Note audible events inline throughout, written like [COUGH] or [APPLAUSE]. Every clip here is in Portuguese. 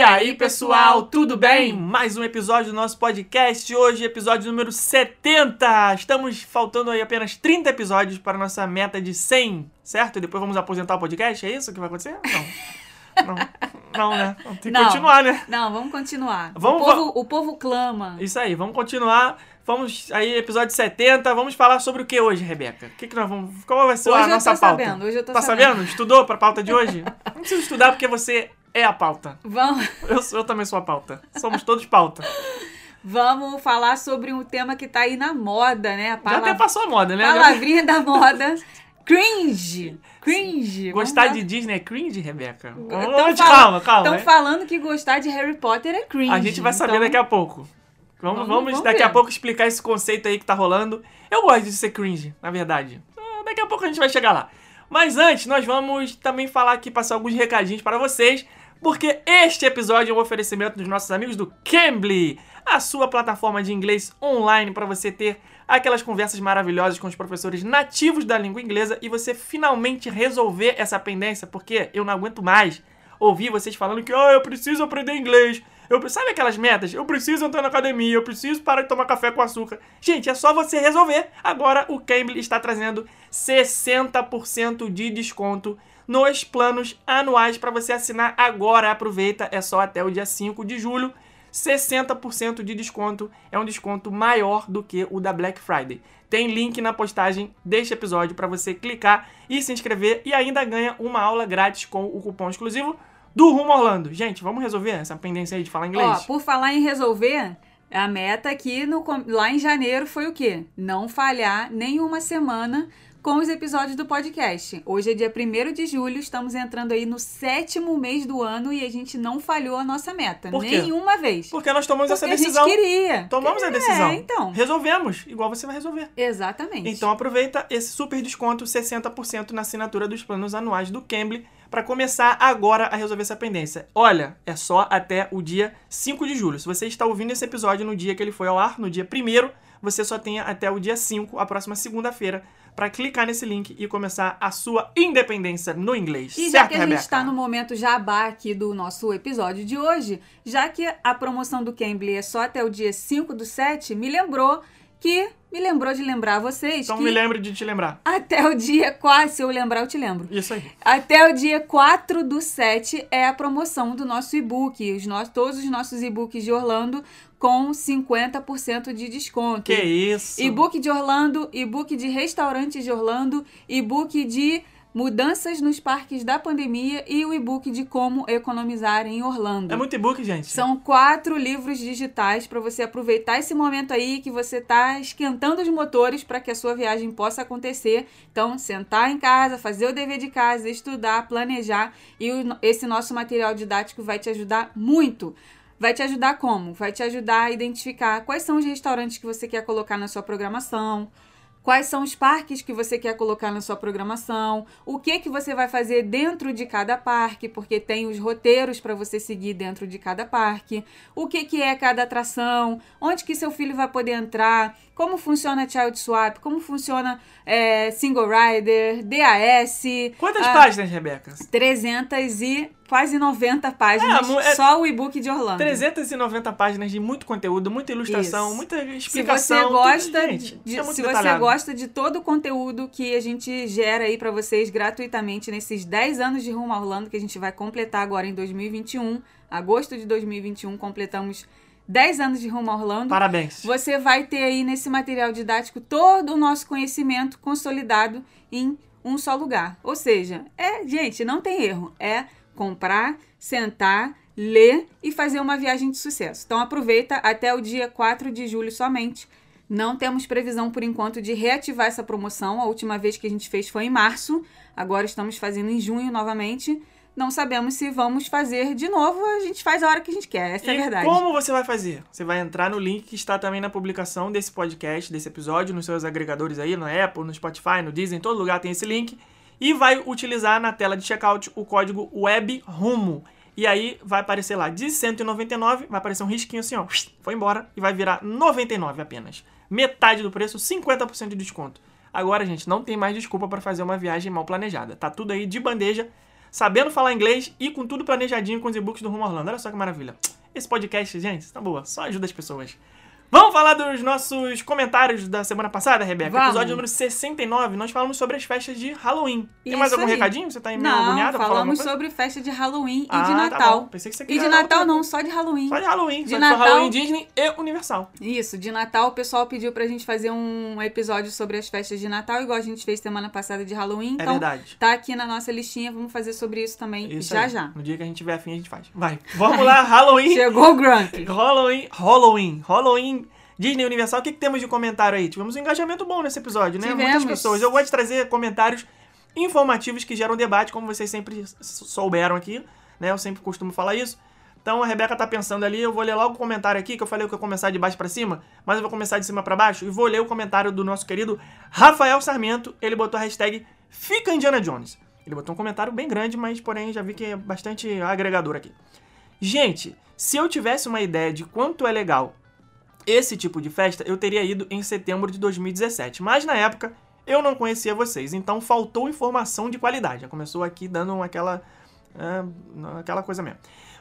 E aí, pessoal, tudo bem? Mais um episódio do nosso podcast. Hoje, episódio número 70. Estamos faltando aí apenas 30 episódios para a nossa meta de 100, certo? E depois vamos aposentar o podcast? É isso que vai acontecer? Não. Não, não né? Tem que Não. continuar, né? Não, vamos continuar. Vamos- o, povo, o povo clama. Isso aí, vamos continuar. Vamos aí, episódio 70. Vamos falar sobre o que hoje, Rebeca? O que, que nós vamos. Qual vai ser Hoje a nossa pauta? sabendo, hoje eu tô tá sabendo. sabendo? Estudou pra pauta de hoje? [LAUGHS] Não precisa estudar porque você é a pauta. Vamos, Eu, eu também sou a pauta. Somos todos pauta. vamos falar sobre um tema que tá aí na moda, né? A Já até passou a moda, né? palavrinha da moda. Cringe. Cringe. Gostar de Disney é cringe, Rebeca? Vamos, calma, calma. Estão né? falando que gostar de Harry Potter é cringe. A gente vai saber então- daqui a pouco. Vamos, Vamos- vamos, vamos daqui ver. a pouco explicar esse conceito aí que tá rolando. Eu gosto de ser cringe, na verdade. Ah, Daqui a pouco a gente vai chegar lá. Mas antes, nós vamos também falar aqui, passar alguns recadinhos para vocês, porque este episódio é um oferecimento dos nossos amigos do Cambly, a sua plataforma de inglês online para você ter aquelas conversas maravilhosas com os professores nativos da língua inglesa e você finalmente resolver essa pendência, porque eu não aguento mais ouvir vocês falando que oh, eu preciso aprender inglês. Eu, sabe aquelas metas? Eu preciso entrar na academia, eu preciso parar de tomar café com açúcar. Gente, é só você resolver. Agora o Cambly está trazendo 60% de desconto nos planos anuais para você assinar agora. Aproveita, é só até o dia 5 de julho. 60% de desconto é um desconto maior do que o da Black Friday. Tem link na postagem deste episódio para você clicar e se inscrever e ainda ganha uma aula grátis com o cupom exclusivo do Rumo Orlando. Gente, vamos resolver essa pendência aí de falar inglês? Ó, por falar em resolver, a meta aqui no, lá em janeiro foi o quê? Não falhar nenhuma semana com os episódios do podcast. Hoje é dia 1 de julho, estamos entrando aí no sétimo mês do ano e a gente não falhou a nossa meta. Por quê? Nenhuma vez. Porque nós tomamos essa Porque a gente decisão. queria. Tomamos a decisão. É, então. Resolvemos, igual você vai resolver. Exatamente. Então aproveita esse super desconto, 60% na assinatura dos planos anuais do Cambly, para começar agora a resolver essa pendência. Olha, é só até o dia 5 de julho. Se você está ouvindo esse episódio no dia que ele foi ao ar, no dia 1 você só tem até o dia 5, a próxima segunda-feira, para clicar nesse link e começar a sua independência no inglês. E já certo, que a gente Rebeca? está no momento jabá aqui do nosso episódio de hoje, já que a promoção do Cambly é só até o dia 5 do 7, me lembrou que. Me lembrou de lembrar vocês Então me lembre de te lembrar. até o dia 4, se eu lembrar, eu te lembro. Isso aí. Até o dia 4 do 7 é a promoção do nosso e-book. Os no- todos os nossos e-books de Orlando com 50% de desconto. Que isso. E-book de Orlando, e-book de restaurantes de Orlando, e-book de mudanças nos parques da pandemia e o e-book de como economizar em Orlando. É muito e-book, gente. São quatro livros digitais para você aproveitar esse momento aí que você tá esquentando os motores para que a sua viagem possa acontecer. Então, sentar em casa, fazer o dever de casa, estudar, planejar e esse nosso material didático vai te ajudar muito. Vai te ajudar como? Vai te ajudar a identificar quais são os restaurantes que você quer colocar na sua programação, Quais são os parques que você quer colocar na sua programação? O que que você vai fazer dentro de cada parque? Porque tem os roteiros para você seguir dentro de cada parque. O que que é cada atração? Onde que seu filho vai poder entrar? Como funciona Child Swap? Como funciona é, Single Rider, DAS? Quantas ah, páginas, Rebeca? 300 e quase 90 páginas. É, é- só o e-book de Orlando. 390 páginas de muito conteúdo, muita ilustração, Isso. muita Se explicação. você tudo, gosta gente, de, é se você gosta de todo o conteúdo que a gente gera aí pra vocês gratuitamente nesses 10 anos de Rumo a Orlando que a gente vai completar agora em 2021, agosto de 2021 completamos 10 anos de Rumo a Orlando. Parabéns. Você vai ter aí nesse material didático todo o nosso conhecimento consolidado em um só lugar. Ou seja, é, gente, não tem erro. É comprar, sentar, ler e fazer uma viagem de sucesso. Então aproveita até o dia 4 de julho somente. Não temos previsão por enquanto de reativar essa promoção. A última vez que a gente fez foi em março. Agora estamos fazendo em junho novamente. Não sabemos se vamos fazer de novo. A gente faz a hora que a gente quer. Essa é a E verdade. como você vai fazer? Você vai entrar no link que está também na publicação desse podcast, desse episódio, nos seus agregadores aí, no Apple, no Spotify, no Disney, em todo lugar tem esse link. E vai utilizar na tela de checkout o código WEBRUMO. E aí vai aparecer lá de 199, vai aparecer um risquinho assim, ó, foi embora e vai virar 99 apenas. Metade do preço, 50% de desconto. Agora, gente, não tem mais desculpa para fazer uma viagem mal planejada. Tá tudo aí de bandeja sabendo falar inglês e com tudo planejadinho com os e-books do Rumo Orlando. Olha só que maravilha. Esse podcast, gente, tá boa, só ajuda as pessoas. Vamos falar dos nossos comentários da semana passada, Rebeca? Vamos. Episódio número 69, nós falamos sobre as festas de Halloween. Tem Isso mais algum aí. recadinho? Você tá meio Não, agoniada falamos sobre festa de Halloween Ah, e de tá Natal. bom. Pensei que você e queria de dar Natal não, só de Halloween. Só de Halloween, De só de Natal- Halloween, Disney e Universal. Isso, de Natal o pessoal pediu pra gente fazer um episódio sobre as festas de Natal, igual a gente fez semana passada de Halloween. É Então, verdade. tá aqui na nossa listinha, vamos fazer sobre isso também Isso já aí. já. No dia que a gente tiver afim, a gente faz. Vai. Vamos lá, [LAUGHS] Halloween. Chegou o Grump. Halloween, Halloween, Halloween, Disney Universal. O que, que temos de comentário aí? Tivemos um engajamento bom nesse episódio, né? Muitas Tivemos. pessoas. Eu gosto de trazer comentários informativos que geram debate, como vocês sempre souberam aqui, né? Eu sempre costumo falar isso. Então a Rebeca tá pensando ali, eu vou ler logo o comentário aqui, que eu falei que eu ia começar de baixo pra cima, mas eu vou começar de cima pra baixo e vou ler o comentário do nosso querido Rafael Sarmento. Ele botou a hashtag Fica Indiana Jones. Ele botou um comentário bem grande, mas porém já vi que é bastante agregador aqui. Gente, se eu tivesse uma ideia de quanto é legal esse tipo de festa, eu teria ido em setembro de 2017. Mas na época eu não conhecia vocês, então faltou informação de qualidade. Já começou aqui dando aquela. é, aquela coisa mesmo.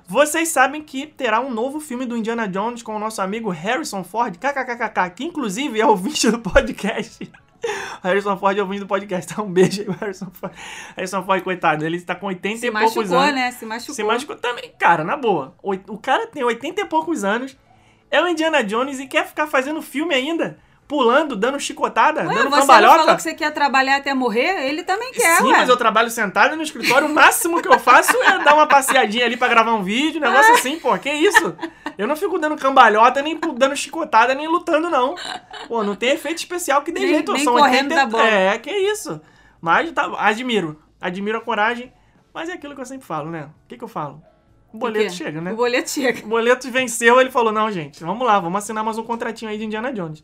Vocês sabem que terá um novo filme do Indiana Jones com o nosso amigo Harrison Ford, kkkk, que inclusive é ouvinte do podcast. [LAUGHS] Harrison Ford é ouvinte do podcast, então um beijo aí, Harrison Ford. Harrison Ford, coitado, ele está com 80 Se e poucos machucou, anos. né? Se machucou. Se machucou também. Cara, na boa. O cara tem 80 e poucos anos, é o Indiana Jones e quer ficar fazendo filme ainda. Pulando, dando chicotada, Ué, dando você cambalhota. não falou que você quer trabalhar até morrer? Ele também quer, Sim, ué. mas eu trabalho sentado no escritório. O máximo que eu faço é dar uma passeadinha ali pra gravar um vídeo, um negócio assim, pô. Que isso? Eu não fico dando cambalhota, nem dando chicotada, nem lutando, não. Pô, não tem efeito especial que dê Nem- jeito. nem são correndo da bola. É, que isso. Mas tá, admiro. Admiro a coragem. Mas é aquilo que eu sempre falo, né? O que, que eu falo? O boleto quê? chega, né? O boleto chega. O boleto venceu, ele falou: não, gente, vamos lá, vamos assinar mais um contratinho aí de Indiana Jones.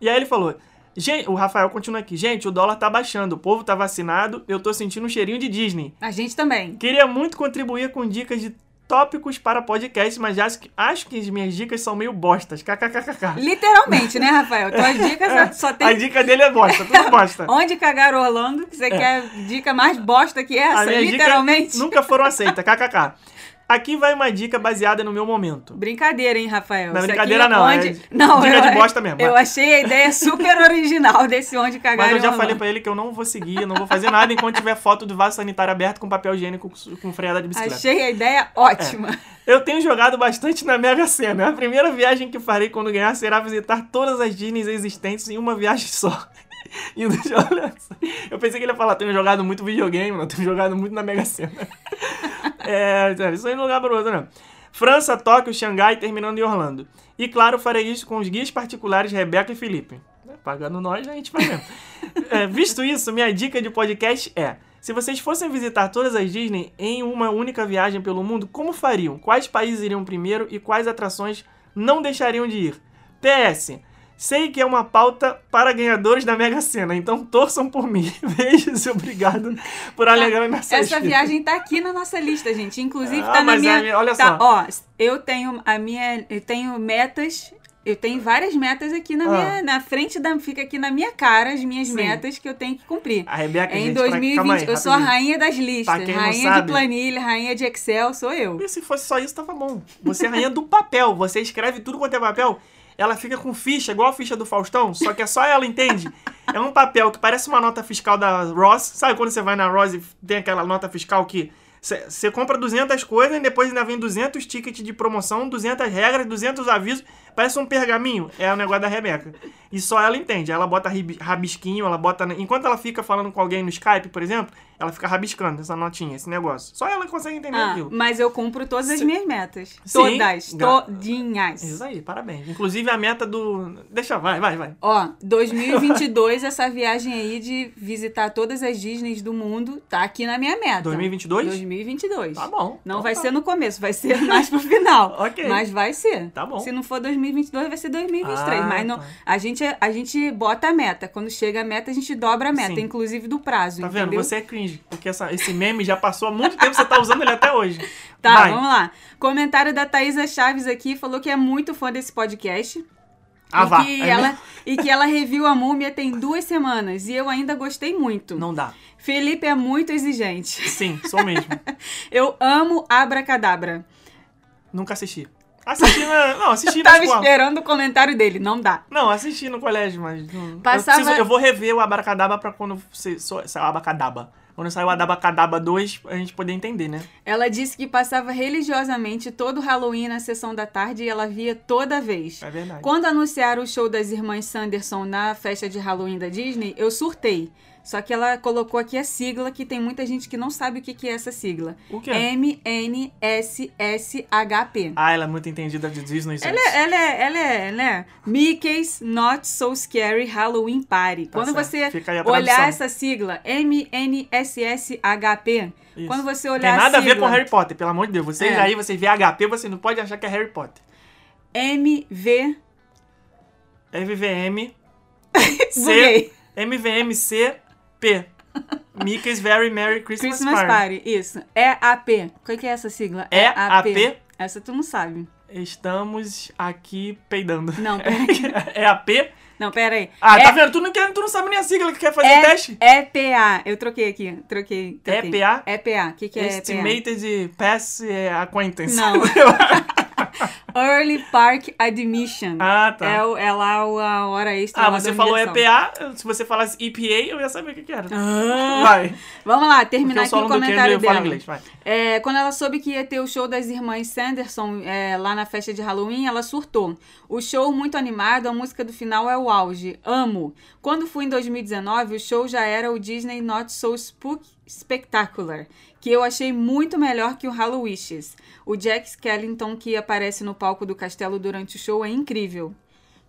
E aí ele falou. Gente, o Rafael continua aqui. Gente, o dólar tá baixando, o povo tá vacinado, eu tô sentindo um cheirinho de Disney. A gente também. Queria muito contribuir com dicas de tópicos para podcast, mas acho que, acho que as minhas dicas são meio bostas. KKKK. Literalmente, né, Rafael? [LAUGHS] Tuas dicas só A tem dica dele é bosta, tudo [LAUGHS] bosta. onde cagar Orlando, que você quer dica mais bosta que essa, A literalmente. nunca foram aceitas. KKK. Aqui vai uma dica baseada no meu momento. Brincadeira, hein, Rafael? Não, Isso brincadeira é não, Onde... é não dica eu, de bosta mesmo. Eu achei a ideia super original desse onde cagar Mas eu já falei pra ele que eu não vou seguir, eu não vou fazer nada enquanto tiver foto do vaso sanitário aberto com papel higiênico com freada de bicicleta. Achei a ideia ótima. Eu tenho jogado bastante na Mega Sena. A primeira viagem que farei quando ganhar será visitar todas as Disneys existentes em uma viagem só. [LAUGHS] Só. Eu pensei que ele ia falar, tenho jogado muito videogame, não, tenho jogado muito na Mega Sena. [LAUGHS] é, isso aí não é lugar para outro, não. França, Tóquio, Xangai, terminando em Orlando. E claro, farei isso com os guias particulares Rebeca e Felipe. É, Pagando nós, a gente vai mesmo. [LAUGHS] É, visto isso, minha dica de podcast é: se vocês fossem visitar todas as Disney em uma única viagem pelo mundo, como fariam? Quais países iriam primeiro e quais atrações não deixariam de ir? PS. Sei que é uma pauta para ganhadores da Mega Sena, então torçam por mim. [LAUGHS] Beijos e obrigado por alegrar nessa Essa viagem tá aqui na nossa lista, gente. Inclusive, Ah, tá na minha. a minha- olha tá, só. Ó, eu tenho a minha. Eu tenho metas. Eu tenho várias metas aqui na Ah. minha. Na frente da. Fica aqui na minha cara as minhas Sim. metas que eu tenho que cumprir. A Rebeca, em gente, pra- 2020, calma aí, eu sou a rainha das listas. Pra quem não rainha sabe- de planilha, rainha de Excel, sou eu. E se fosse só isso, tava bom. Você é rainha do papel. Você escreve tudo quanto é papel. Ela fica com ficha, igual a ficha do Faustão, só que é só ela entende. É um papel que parece uma nota fiscal da Ross. Sabe quando você vai na Ross e tem aquela nota fiscal que você compra 200 coisas e depois ainda vem 200 tickets de promoção, 200 regras, 200 avisos. Parece um pergaminho. É o negócio da Rebeca. E só ela entende. Ela bota rabisquinho, ela bota... Enquanto ela fica falando com alguém no Skype, por exemplo, ela fica rabiscando essa notinha, esse negócio. Só ela consegue entender Ah, aquilo. mas eu cumpro todas as minhas metas. Sim. Todas. Todinhas. Isso aí, parabéns. Inclusive a meta do. Deixa, vai, vai, vai. Ó, 2022, [LAUGHS] essa viagem aí de visitar todas as Disneys do mundo tá aqui na minha meta. 2022? 2022. Tá bom. Não Então vai tá. ser no começo, vai ser [LAUGHS] mais pro final. Ok. Mas vai ser. Tá bom. Se não for 2022, vai ser 2023. Ah, mas não, tá. a, gente, a gente bota a meta. Quando chega a meta, a gente dobra a meta, Sim. inclusive do prazo. Tá vendo? entendeu? Você é cringe. Porque essa- esse meme já passou há muito tempo, você tá usando ele até hoje. [LAUGHS] Tá, vai. vamos lá. Comentário da Thaisa Chaves aqui falou que é muito fã desse podcast. Ah, e, vá. que É ela, e que ela reviu a múmia tem duas semanas e eu ainda gostei muito. Não dá. Felipe é muito exigente. Sim, sou mesmo. [LAUGHS] Eu amo Abracadabra. Nunca assisti. Assisti na. Não, assisti na Tava escola. esperando o comentário dele, não dá. Não, assisti no colégio, mas. Não... Passava- Eu, preciso- eu vou rever o Abracadabra pra quando sair o Abacadaba. Quando sair o Abacadaba 2, a gente poder entender, né? Ela disse que passava religiosamente todo Halloween na sessão da tarde e ela via toda vez. É verdade. Quando anunciaram o show das irmãs Sanderson na festa de Halloween da Disney, eu surtei. Só que ela colocou aqui a sigla, que tem muita gente que não sabe o que que é essa sigla. O quê? M-N-S-S-H-P. Ah, ela é muito entendida de Disney. Ela é, ela é, ela é, né? Mickey's Not So Scary Halloween Party. Quando certo. você a olhar essa sigla, M-N-S-S-H-P, Isso. quando você olhar Tem nada a ver sigla, com Harry Potter, pelo amor de Deus. Vocês É. aí, vocês vê HP, você não pode achar que é Harry Potter. M-V... MVM [LAUGHS] C. MVMC P. Mickey's Very Merry Christmas, Christmas Party. Party, isso. É AP. Qual que é essa sigla? É AP? Essa tu não sabe. Estamos aqui peidando. Não, peraí. é AP? Não, pera aí. Ah, é, tá vendo? Tu não, quer, tu não sabe nem a sigla que quer fazer é, teste? É PA. Eu troquei aqui. Troquei. troquei. EPA? É PA. O que, que é EPA? Estimated Pass é, Acquaintance. Não. Early Park Admission. ah, tá. É, o- é lá o- a hora extra. ah, lá você da falou. EPA, se você falasse EPA, eu ia saber o que, que era. Ah. Vai. Vamos lá, Porque terminar eu aqui sou o aluno do comentário Cambridge, eu falo dela. inglês, vai. É, quando ela soube que ia ter o show das irmãs Sanderson é, lá na festa de Halloween, ela surtou. O show muito animado, a música do final é o auge. Amo. Quando fui em 2019, o show já era o Disney Not So Spook Spectacular, que eu achei muito melhor que o Hallowishes. O Jack Skellington que aparece no palco do castelo durante o show é incrível.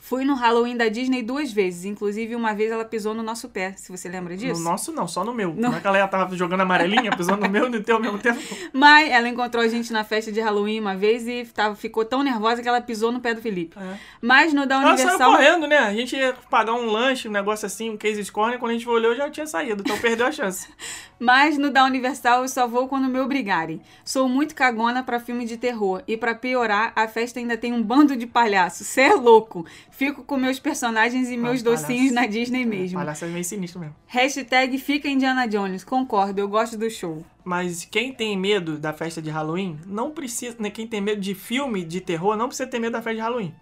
Fui no Halloween da Disney duas vezes, inclusive uma vez ela pisou no nosso pé, se você lembra disso. No nosso não, só no meu. Não. Não é que ela tava jogando amarelinha, pisando no meu e no teu ao mesmo tempo. [LAUGHS] Mas ela encontrou a gente na festa de Halloween uma vez e tava, ficou tão nervosa que ela pisou no pé do Felipe. É. Mas no da Ela saiu Universal. correndo, né? A gente ia pagar um lanche, um negócio assim, um case corner, quando a gente olhou já tinha saído, então perdeu a chance. [LAUGHS] Mas no da Universal eu só vou quando me obrigarem. Sou muito cagona pra filme de terror. E pra piorar, a festa ainda tem um bando de palhaços. Cê é louco. Fico com meus personagens e meus Ah, docinhos palhaço. na Disney mesmo. Palhaço é meio sinistro mesmo. Hashtag fica Indiana Jones. Concordo, eu gosto do show. Mas quem tem medo da festa de Halloween, não precisa. Né, quem tem medo de filme de terror, não precisa ter medo da festa de Halloween.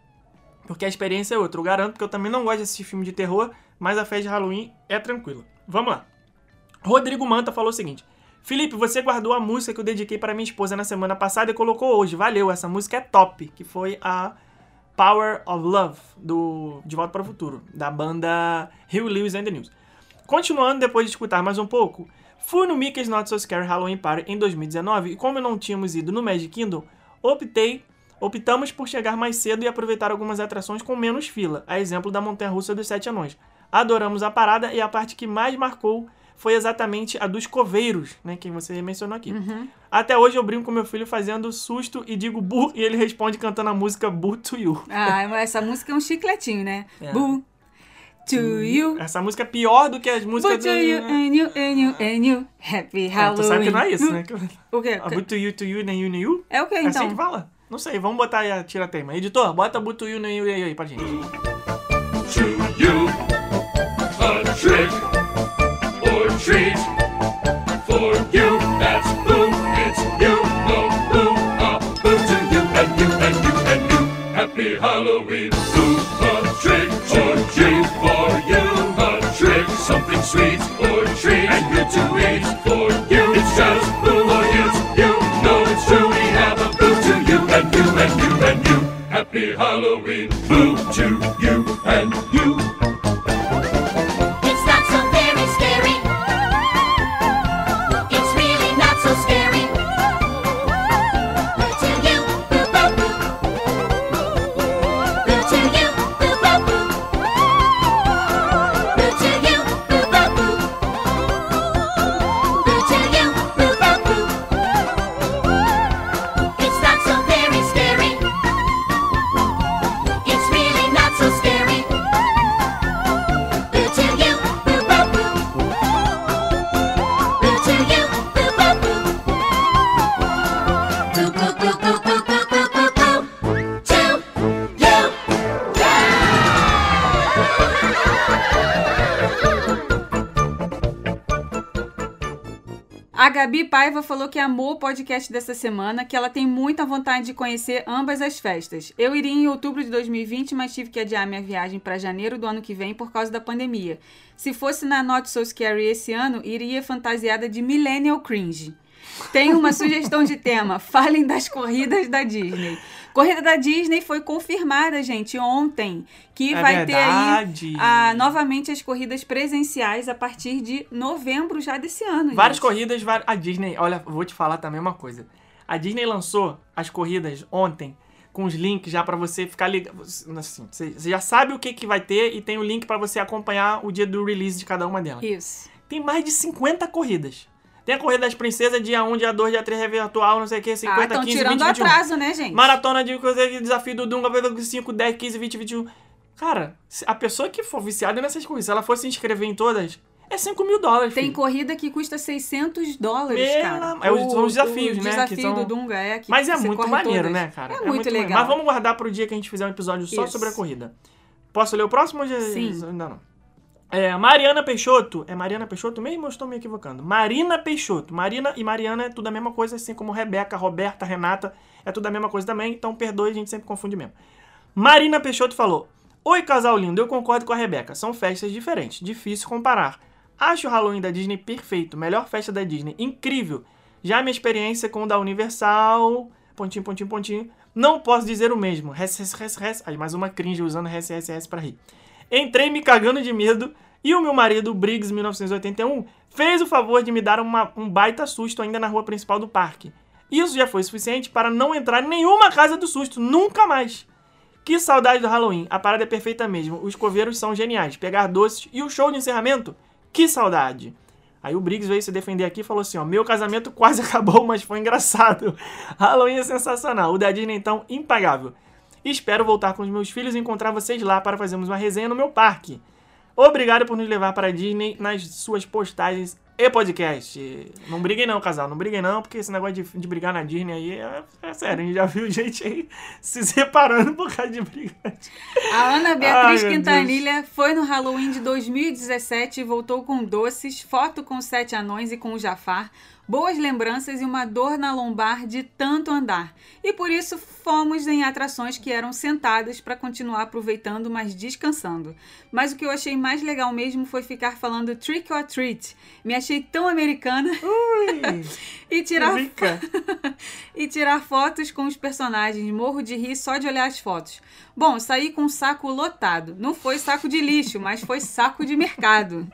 Porque a experiência é outra. Eu garanto que eu também não gosto de assistir filme de terror, mas a festa de Halloween é tranquila. Vamos lá. Rodrigo Manta falou o seguinte: Felipe, você guardou a música que eu dediquei para minha esposa na semana passada e colocou hoje. Valeu, essa música é top. Que foi a Power of Love, do De Volta para o Futuro, da banda Hugh Lewis and the News. Continuando, depois de escutar mais um pouco, fui no Mickey's Not So Scary Halloween Party em 2019 e como não tínhamos ido no Magic Kingdom, optei, optamos por chegar mais cedo e aproveitar algumas atrações com menos fila, a exemplo da Montanha-Russa dos Sete Anões. Adoramos a parada e a parte que mais marcou foi exatamente a dos coveiros, né, que você mencionou aqui. Até hoje eu brinco com meu filho fazendo susto e digo bu e ele responde cantando a música Boo to You. Ah, essa música é um chicletinho, né? É. Boo to you. Essa música é pior do que as Boo músicas to do... you, and you, and you, and you. Happy É, Halloween. tu sabe que não é isso, né? O quê? A Boo to You, to You, nem You, nem You? É o quê, É então? assim que fala? Não sei, vamos botar aí a tira-tema. Editor, bota Boo to You, nem You, nem You aí pra gente. to you. A trick treat for you. That's boo, it's you. No boo, a boo to you and you and you and you. Happy Halloween. Boo, a trick or treat for you. A trick, something sweet or treat and good to eat for you. It's just boo or it's you. No, it's true. We have a boo to you and you and you and you. Happy Halloween. Boo to you and you. Paiva falou que amou o podcast dessa semana, que ela tem muita vontade de conhecer ambas as festas. Eu iria em outubro de 2020, mas tive que adiar minha viagem para janeiro do ano que vem por causa da pandemia. Se fosse na Not So Scary esse ano, iria fantasiada de Millennial Cringe. Tem uma sugestão de tema. [LAUGHS] Falem das corridas da Disney. Corrida da Disney foi confirmada, gente, ontem, que É vai ter verdade. aí ah, novamente as corridas presenciais a partir de novembro já desse ano. Várias gente. corridas, a Disney, olha, vou te falar também uma coisa. A Disney lançou as corridas ontem com os links já pra você ficar ligado. Assim, você já sabe o que, que vai ter e tem o link pra você acompanhar o dia do release de cada uma delas. Isso. Tem mais de 50 corridas. Tem a corrida das princesas, dia 1, dia 2, dia 3, review atual, não sei o que, 50, Ah, estão 15, tirando 20, 21. atraso, né, gente? Maratona de coisa, desafio do Dunga, 5, 10, 15, 20, 21. Cara, a pessoa que for viciada nessas coisas, se ela for se inscrever em todas, é 5 mil dólares. Tem filho. corrida que custa 600 dólares, Pela- cara. é os- são os desafios, o né, desafio que são- do Dunga é que Mas é muito maneiro, todas. né, cara? É, muito maneiro. legal. Mas vamos guardar pro dia que a gente fizer um episódio só Isso. sobre a corrida. Posso ler o próximo. Sim. Ainda não. É, Mariana Peixoto. É Mariana Peixoto mesmo ou estou me equivocando? Marina Peixoto. Marina e Mariana é tudo a mesma coisa, assim como Rebeca, Roberta, Renata. É tudo a mesma coisa também, então perdoe, a gente sempre confunde mesmo. Marina Peixoto falou: Oi, casal lindo, eu concordo com a Rebeca. São festas diferentes, difícil comparar. Acho o Halloween da Disney perfeito, melhor festa da Disney, incrível. Já minha experiência com o da Universal, pontinho, pontinho, pontinho, não posso dizer o mesmo. Res, res, res, res. Aí, mais uma cringe usando res, res, res pra rir. Entrei me cagando de medo e o meu marido, Briggs, 1981, fez o favor de me dar uma- um baita susto ainda na rua principal do parque. Isso já foi suficiente para não entrar em nenhuma casa do susto, nunca mais. Que saudade do Halloween, a parada é perfeita mesmo, os coveiros são geniais, pegar doces e o show de encerramento, que saudade. Aí o Briggs veio se defender aqui e falou assim, ó, meu casamento quase [LAUGHS] acabou, mas foi engraçado. Halloween é sensacional, o da Disney então, impagável. Espero voltar com os meus filhos e encontrar vocês lá para fazermos uma resenha no meu parque. Obrigado por nos levar para a Disney nas suas postagens e podcast. Não briguem não, casal. Não briguem não, porque esse negócio de, de brigar na Disney aí é, é sério. A gente já viu [LAUGHS] gente aí se separando por causa de briga. A Ana Beatriz Ai, Quintanilha foi no Halloween de 2017 e voltou com doces, foto com os sete anões e com o Jafar, boas lembranças e uma dor na lombar de tanto andar. E por isso fomos em atrações que eram sentadas para continuar aproveitando, mas descansando. Mas o que eu achei mais legal mesmo foi ficar falando trick or treat. Me achei tão americana Ui, [LAUGHS] e tirar [LAUGHS] e tirar fotos com os personagens. Morro de rir só de olhar as fotos. Bom, saí com um saco lotado. Não foi saco de lixo, mas foi saco de mercado.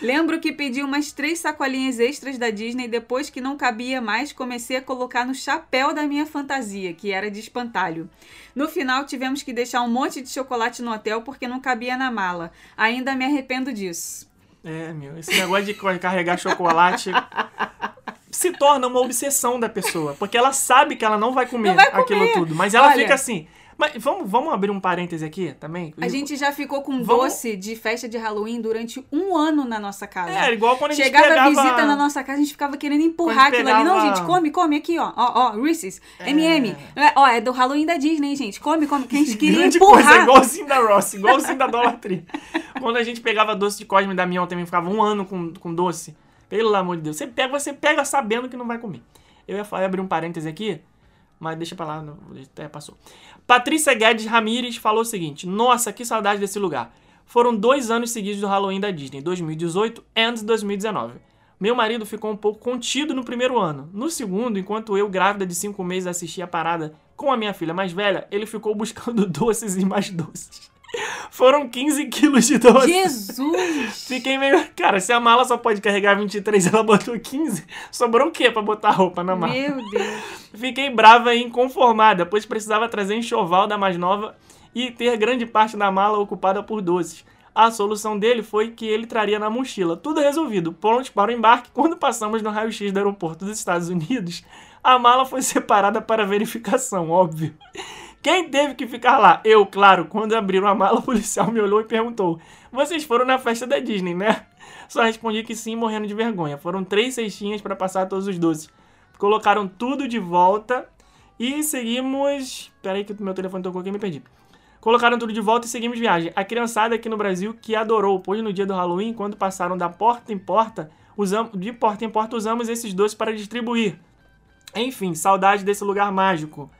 Lembro que pedi umas três sacolinhas extras da Disney. Depois que não cabia mais, comecei a colocar no chapéu da minha fantasia, que era de espantalho. No final, tivemos que deixar um monte de chocolate no hotel porque não cabia na mala. Ainda me arrependo disso. É, meu, esse negócio de carregar chocolate [LAUGHS] se torna uma obsessão da pessoa. Porque ela sabe que ela não vai comer, Não vai comer. aquilo tudo. Mas ela Olha- fica assim. Mas vamos, vamos abrir um parêntese aqui também? A gente já ficou com Vamos- doce de festa de Halloween durante um ano na nossa casa. É, igual quando a gente Chegava pegava... visita na nossa casa, a gente ficava querendo empurrar Quando aquilo ali. Não, pegava- gente, come, come aqui, ó. Ó, ó, Reese's, M&M. É, Ó, é do Halloween da Disney, gente. Come, come. Que a gente queria Grande empurrar. coisa, igualzinho da Ross, igualzinho da Dollar Tree. Quando a gente pegava doce de Cosme e Damião também ficava um ano com, com doce. Pelo amor de Deus. Você pega, você pega sabendo que não vai comer. Eu ia falar, ia abrir um parêntese aqui, mas deixa pra lá, até passou. Patrícia Guedes Ramires falou o seguinte: Nossa, que saudade desse lugar. Foram dois anos seguidos do Halloween da Disney, 2018 e 2019. Meu marido ficou um pouco contido no primeiro ano. No segundo, enquanto eu, grávida de cinco meses, assistia a parada com a minha filha mais velha, ele ficou buscando [LAUGHS] doces e mais doces. Foram 15 quilos de doces. Jesus! Fiquei meio. Cara, se a mala só pode carregar 23 ela botou 15, sobrou o quê pra botar roupa na mala? Meu Deus. Fiquei brava e inconformada, pois precisava trazer enxoval da mais nova e ter grande parte da mala ocupada por doces. A solução dele foi que ele traria na mochila. Tudo resolvido, prontos para o embarque. Quando passamos no raio-x do aeroporto dos Estados Unidos, a mala foi separada para verificação, óbvio. Quem teve que ficar lá? Eu, claro. Quando abriram a mala, o policial me olhou e perguntou: Vocês foram na festa da Disney, né? Só respondi que sim, morrendo de vergonha. Foram três cestinhas para passar todos os doces. Colocaram tudo de volta e seguimos. Peraí, que meu telefone tocou aqui e me perdi. Colocaram tudo de volta e seguimos viagem. A criançada aqui no Brasil que adorou, pois no dia do Halloween, quando passaram da porta em porta, usamos, de porta em porta usamos esses doces para distribuir. Enfim, saudade desse lugar mágico.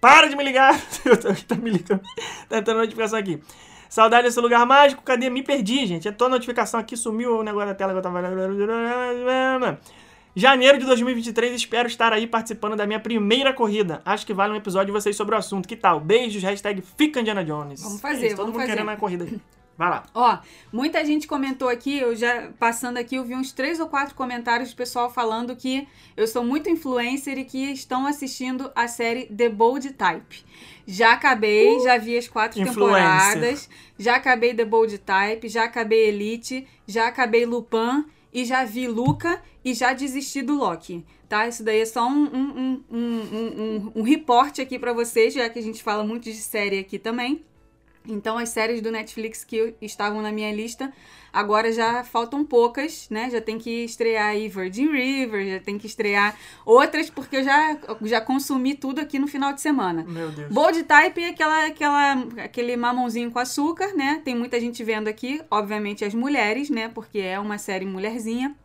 Para de me ligar! [LAUGHS] Eu tô, tá me ligando. Tá entrando notificação aqui. Saudade desse lugar mágico. Cadê? Me perdi, gente. É toda notificação aqui. Sumiu o negócio da tela que eu tava. Janeiro de 2023, espero estar aí participando da minha primeira corrida. Acho que vale um episódio de vocês sobre o assunto. Que tal? Beijos, hashtag Fica Indiana Jones. Vamos fazer, É isso, todo vamos mundo fazer. querendo uma corrida aí. [LAUGHS] Vai lá. Ó, muita gente comentou aqui, eu já passando aqui, eu vi uns três ou quatro comentários do pessoal falando que eu sou muito influencer e que estão assistindo a série The Bold Type. Já acabei, já vi as quatro Influencer. temporadas, já acabei The Bold Type, já acabei Elite, já acabei Lupin e já vi Luca e já desisti do Loki. Tá? Isso daí é só um, um, um, um, um, um, um reporte aqui pra vocês, já que a gente fala muito de série aqui também. Então, as séries do Netflix que estavam na minha lista, agora já faltam poucas, né? Já tem que estrear aí Virgin River, já tem que estrear outras, porque eu já, já consumi tudo aqui no final de semana. Meu Deus. Bold Type é aquela, aquela, aquele mamãozinho com açúcar, né? Tem muita gente vendo aqui, obviamente as mulheres, né? Porque é uma série mulherzinha.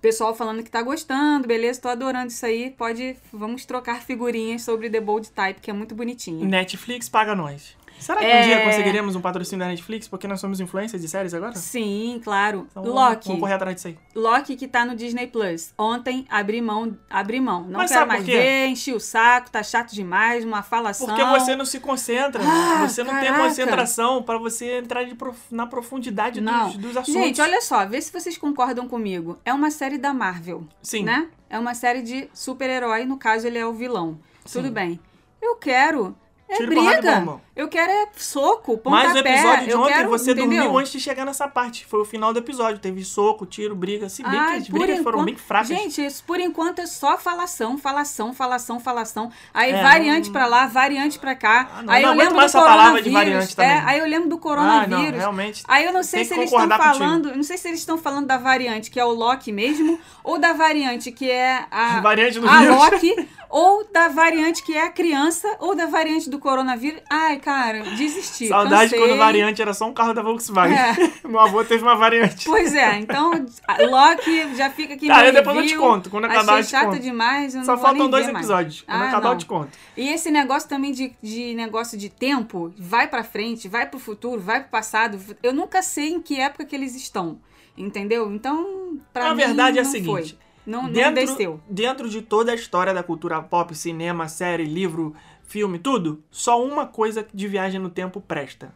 Pessoal falando que tá gostando, beleza, tô adorando isso aí. Pode, vamos trocar figurinhas sobre The Bold Type, que é muito bonitinho. Netflix paga nós. Será que um É. dia conseguiremos um patrocínio da Netflix? Porque nós somos influencers de séries agora? Sim, claro. Então, Loki. Vamos correr atrás disso aí. Loki que tá no Disney Plus. Ontem abri mão, abri mão. Não Mas quero mais ver, enchi o saco, tá chato demais, uma falação. Porque você não se concentra. Ah, você não tem caraca. concentração pra você entrar prof- na profundidade dos, dos assuntos. Gente, olha só, vê se vocês concordam comigo. É uma série da Marvel, Sim. né? É uma série de super-herói, no caso ele é o vilão. Sim. Tudo bem. Eu quero é Tiro, briga. bomba. Eu quero é soco, pontapé. Mas o episódio de ontem quero, você entendeu? dormiu antes de chegar nessa parte. Foi o final do episódio. Teve soco, tiro, briga. Se bem Ai, que as brigas foram enquanto- bem fracas. Gente, isso por enquanto é só falação, falação, falação, falação. Aí É, variante não- pra lá, variante pra cá. Ah, não, aí não eu lembro mais do essa palavra de coronavírus. É, aí eu lembro do ah, coronavírus. não, realmente. Aí eu não sei se eles estão contigo. falando, não sei se eles estão falando da variante que é o Loki mesmo, ou da variante que é a, [LAUGHS] Variante do a vírus. Loki, ou da variante que é a criança, ou da variante do coronavírus. Ai, cara, desisti. [LAUGHS] Saudade cansei. quando variante era só um carro da Volkswagen. É. [LAUGHS] Meu avô teve uma variante. Pois é, então, a Loki já fica aqui eu depois eu te conto. Quando acabar, eu Achei te chato conto. demais, eu Só não vou faltam dois ver mais. episódios. Quando Ah, acabar, não. eu te conto. E esse negócio também de, de negócio de tempo, vai pra frente, vai pro futuro, vai pro passado. Eu nunca sei em que época que eles estão, entendeu? Então, pra A mim, verdade é a não seguinte, foi. Não, não dentro, desceu. dentro de toda a história da cultura pop, cinema, série, livro, filme, tudo, só uma coisa de viagem no tempo presta.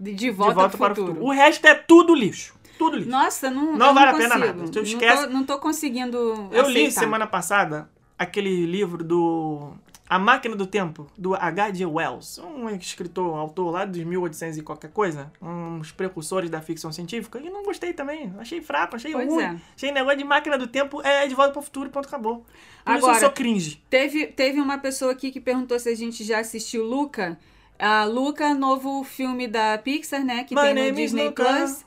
De, de De volta, volta pro para o futuro. O resto é tudo lixo. Tudo lixo. Nossa, não, Não vale a consigo. pena nada. Tu Não esquece- tô, não tô conseguindo Eu li aceitar. semana passada aquele livro do A Máquina do Tempo, do H.G. Wells, um escritor, autor lá dos 1800 e qualquer coisa, uns precursores da ficção científica, e não gostei também. Achei fraco, achei Pois ruim. é. Achei negócio de Máquina do Tempo é de volta para o futuro e ponto acabou. Por isso Agora- eu sou cringe. Teve, teve uma pessoa aqui que perguntou se a gente já assistiu Luca. A Luca, novo filme da Pixar, né? Que My tem no Disney. Plus.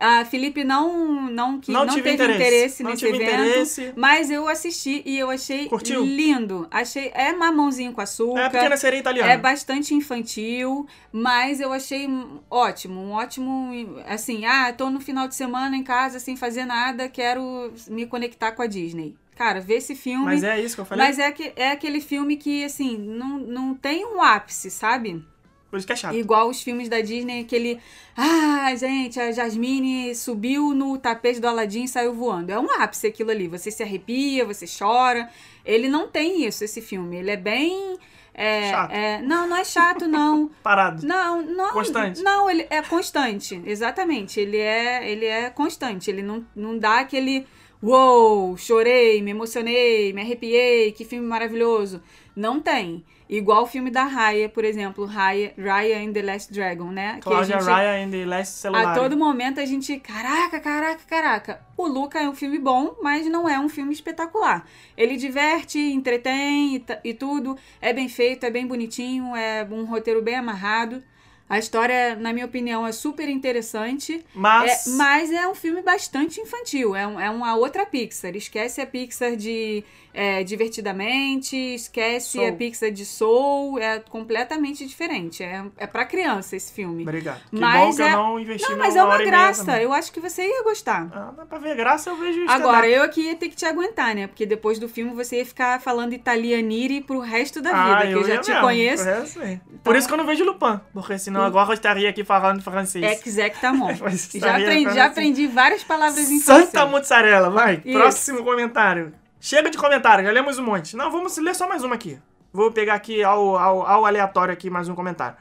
A Felipe não, não, que, Não não, teve interesse. interesse, Não nesse evento. interesse. Mas eu assisti e eu achei Curtiu? lindo. Achei. É mamãozinho com açúcar. É pequena sereia italiana. É bastante infantil, mas eu achei ótimo, um ótimo, assim, ah, tô no final de semana em casa sem fazer nada, quero me conectar com a Disney. Cara, vê esse filme. Mas é isso que eu falei. Mas é, que, é aquele filme que, assim, não, não tem um ápice, sabe? Por isso que é chato. Igual os filmes da Disney, aquele. Ah, gente, a Jasmine subiu no tapete do Aladdin e saiu voando. É um ápice aquilo ali. Você se arrepia, você chora. Ele não tem isso, esse filme. Ele é bem. é, Chato. é- não, não é chato, não. [LAUGHS] Parado. Não, não. Constante. Não, ele é constante. Exatamente. Ele é, ele é constante. Ele não, não dá aquele. Uou, chorei, me emocionei, me arrepiei, que filme maravilhoso. Não tem. Igual o filme da Raya, por exemplo, Raya, Raya and the Last Dragon, né? Cláudia que a gente, Raya and the Last a todo momento a gente, caraca, caraca, caraca. O Luca é um filme bom, mas não é um filme espetacular. Ele diverte, entretém e, e tudo. É bem feito, é bem bonitinho, é um roteiro bem amarrado. A história, na minha opinião, é super interessante. Mas. É, mas é um filme bastante infantil. É, um- é uma outra Pixar. Esquece a Pixar de é, Divertidamente, esquece Soul. a Pixar de Soul. É completamente diferente. É, é pra criança esse filme. Obrigado. Que Mas bom que é- eu não investi Não, mas é uma graça. Eu acho que você ia gostar. Ah, pra ver graça eu vejo. Agora, eu aqui ia ter que te aguentar, né? Porque depois do filme você ia ficar falando italianire pro resto da vida, Ah, que eu já ia te mesmo. conheço. É, sim. Por isso que eu não vejo Lupin. Porque senão agora eu estaria aqui falando francês. Ex tá bom. Mas [LAUGHS] já, aprendi, já assim. aprendi várias palavras em Santa francês. mozzarella, vai. Isso. Próximo comentário. Chega de comentário, já lemos um monte. Não, vamos ler só mais uma aqui. Vou pegar aqui ao, ao, ao aleatório aqui mais um comentário.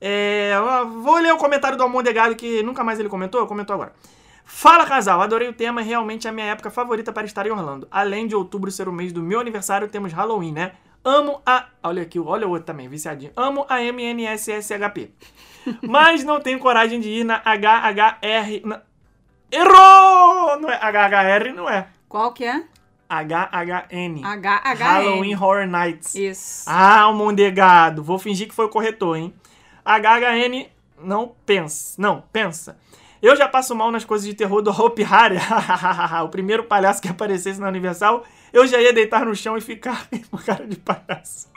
É, vou ler o comentário do Almondegado que nunca mais ele comentou, comentou agora. Fala casal, adorei o tema, é realmente a minha época favorita para estar em Orlando. Além de outubro ser o mês do meu aniversário, temos Halloween, né? Amo a. Olha aqui, olha o outro também, viciadinho. Amo a MNSSHP. Mas não tenho coragem de ir na HHR. na- Errou! Não é HHR, não é. Qual que é? HHN. HHN. Halloween Horror Nights. Isso. Ah, Almondegado. Vou fingir que foi o corretor, hein? HHN não pensa. Não, pensa. Eu já passo mal nas coisas de terror do Hope Hari. [LAUGHS] o primeiro palhaço que aparecesse na Universal, eu já ia deitar no chão e ficar [LAUGHS] com cara de palhaço.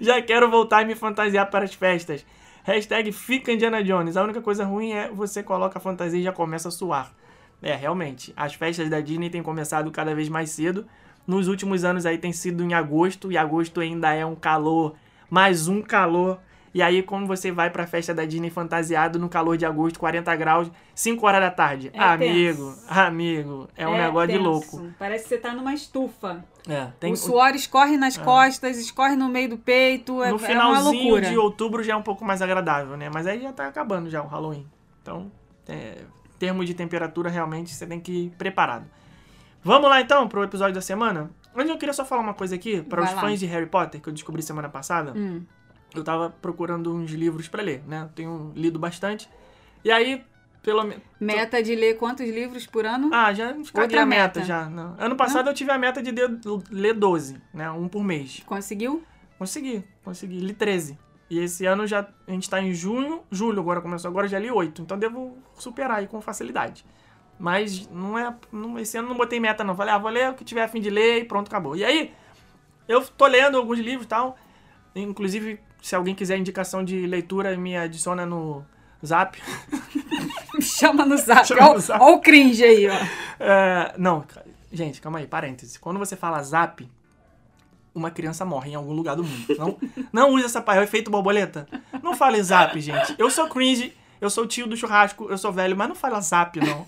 Já quero voltar e me fantasiar para as festas. Hashtag fica Indiana Jones. A única coisa ruim é você coloca a fantasia e já começa a suar. É, realmente. As festas da Disney têm começado cada vez mais cedo. Nos últimos anos aí tem sido em agosto, e agosto ainda é um calor, mais um calor. E aí, como você vai pra festa da Disney fantasiado no calor de agosto, 40 graus, 5 horas da tarde? É amigo, tenso. amigo, é um negócio de tenso. louco. Parece que você tá numa estufa. É, tem o suor escorre nas costas, escorre no meio do peito. É, no é finalzinho de outubro já é um pouco mais agradável, né? Mas aí já tá acabando já o Halloween. Então, é, em termos de temperatura, realmente você tem que ir preparado. Vamos lá então pro episódio da semana? Antes eu queria só falar uma coisa aqui para os lá. fãs de Harry Potter que eu descobri semana passada. Hum. Eu tava procurando uns livros pra ler, né? Eu tenho lido bastante. E aí, pelo menos. Meta de ler quantos livros por ano? Ah, já Outra a meta, meta. já. Não. Ano passado eu tive a meta de de- ler 12, né? Um por mês. Conseguiu? Consegui, consegui. Li 13. E esse ano já. A gente tá em junho, julho agora começou, agora já li 8. Então devo superar aí com facilidade. Mas não é. Não, esse ano não botei meta, não. Falei, ah, vou ler o que tiver a fim de ler e pronto, acabou. E aí, eu tô lendo alguns livros e tal. Inclusive, se alguém quiser indicação de leitura, me adiciona no zap. Me [LAUGHS] chama no zap. Chama no zap. ó o cringe aí, ó. É, não, gente, calma aí, parêntese. Quando você fala zap, uma criança morre em algum lugar do mundo. Não, não use essa palavra, efeito borboleta. Não fale zap, gente. Eu sou cringe, eu sou o tio do churrasco, eu sou velho, mas não fala zap, não.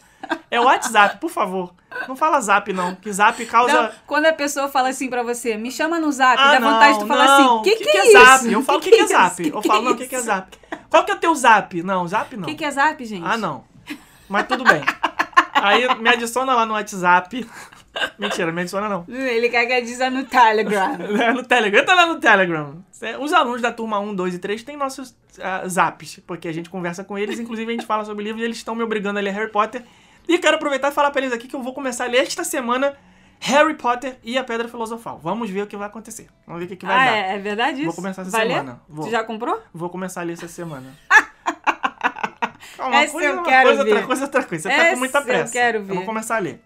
É o WhatsApp, por favor. Não fala zap, não. Que zap causa. Não, quando a pessoa fala assim pra você, me chama no zap, Ah, dá vontade de tu falar assim, não. o que, que, que é, é isso? zap? Eu falo [LAUGHS] o que, que é zap. Eu falo, não, o que, que é zap? Qual que é o teu zap? Não, zap não. O que, que é zap, gente? Ah, não. Mas tudo bem. Aí me adiciona lá no WhatsApp. Mentira, me adiciona não. Ele quer que dizer no Telegram. [LAUGHS] É no Telegram. Entra lá no Telegram. Os alunos da turma 1, 2 e 3 têm nossos ah, zaps, porque a gente conversa com eles, inclusive a gente fala sobre livros e eles estão me obrigando a ler Harry Potter. E quero aproveitar e falar pra eles aqui que eu vou começar a ler esta semana Harry Potter e a Pedra Filosofal. Vamos ver o que vai acontecer. Vamos ver o que, que vai ah, dar. é, é verdade isso? Vou começar essa Vai ler? semana. Vou. Tu já comprou? Vou começar a ler essa semana. [LAUGHS] Essa eu uma quero coisa, ver. outra coisa, outra coisa. Você tá com muita Essa eu pressa. quero ver. vou começar a ler.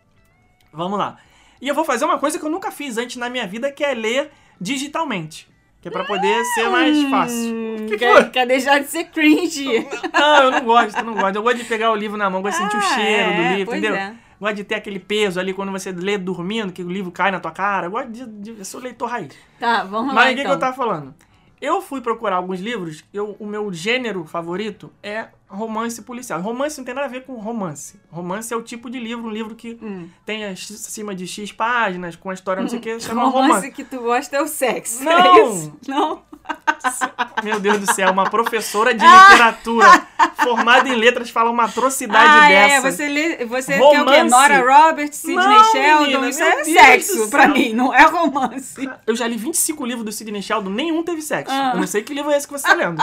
Vamos lá. E eu vou fazer uma coisa que eu nunca fiz antes na minha vida, que é ler digitalmente. Que é pra poder ser mais fácil. [LAUGHS] Hum, Que quer, quer deixar de ser cringe. Não, eu não gosto, eu não gosto. Eu gosto de pegar o livro na mão, gosto de sentir o Ah, cheiro é, do livro, entendeu? é. Gosto de ter aquele peso ali quando você lê dormindo, que o livro cai na tua cara. Eu gosto de. de eu sou leitor raiz. Tá, vamos lá Mas o que, então. que eu tava falando? Eu fui procurar alguns livros, eu, o meu gênero favorito é romance policial. Romance não tem nada a ver com romance. Romance é o tipo de livro, um livro que Hum. tem acima de X páginas, com a história não sei o que, chama [LAUGHS] romance, romance. que tu gosta é o sexo. Não. É? Não. [LAUGHS] Meu Deus do céu, uma professora de literatura [LAUGHS] formada em letras fala uma atrocidade Ah, dessa. é. Você, lê, você quer o quê? Romance. Nora Roberts, Sidney Não, Sheldon. menina, isso é sexo pra mim, não é romance. Eu já li 25 livros do Sidney Sheldon, nenhum teve sexo. Ah. Eu não sei que livro é esse que você tá lendo.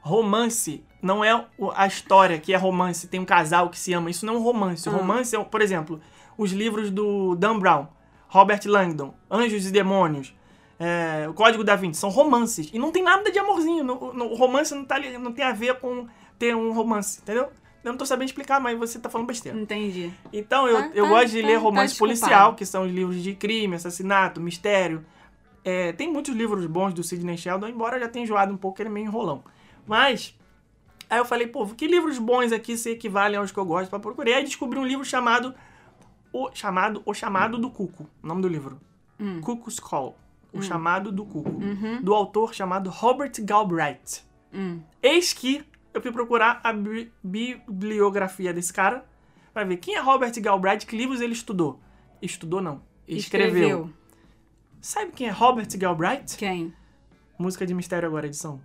romance não é a história que é romance, tem um casal que se ama. Isso não é um romance. O Ah. romance é, por exemplo, os livros do Dan Brown, Robert Langdon, Anjos e Demônios, é, o Código da Vinci, são romances. E não tem nada de amorzinho. No, no- o romance não, tá, não tem a ver com ter um romance, entendeu? Eu não tô sabendo explicar, mas você tá falando besteira. Entendi. Então, eu, Tá, eu tá, gosto de tá, ler tá romance policial, que são os livros de crime, assassinato, mistério. É, tem muitos livros bons do Sidney Sheldon, embora já tenha enjoado um pouco, ele é meio enrolão. Mas, aí eu falei, pô, que livros bons aqui se equivalem aos que eu gosto pra procurar? Aí descobri um livro chamado O Chamado, o chamado do Cuco, o nome do livro. Hum. Cuckoo's Call. O Chamado do Cuco. Uhum. Do autor chamado Robert Galbraith. Hum. Eis que eu fui procurar a bi- bibliografia desse cara pra ver quem é Robert Galbraith, que livros ele estudou. Estudou não, escreveu. Sabe quem é Robert Galbraith? Quem? Música de mistério agora, edição.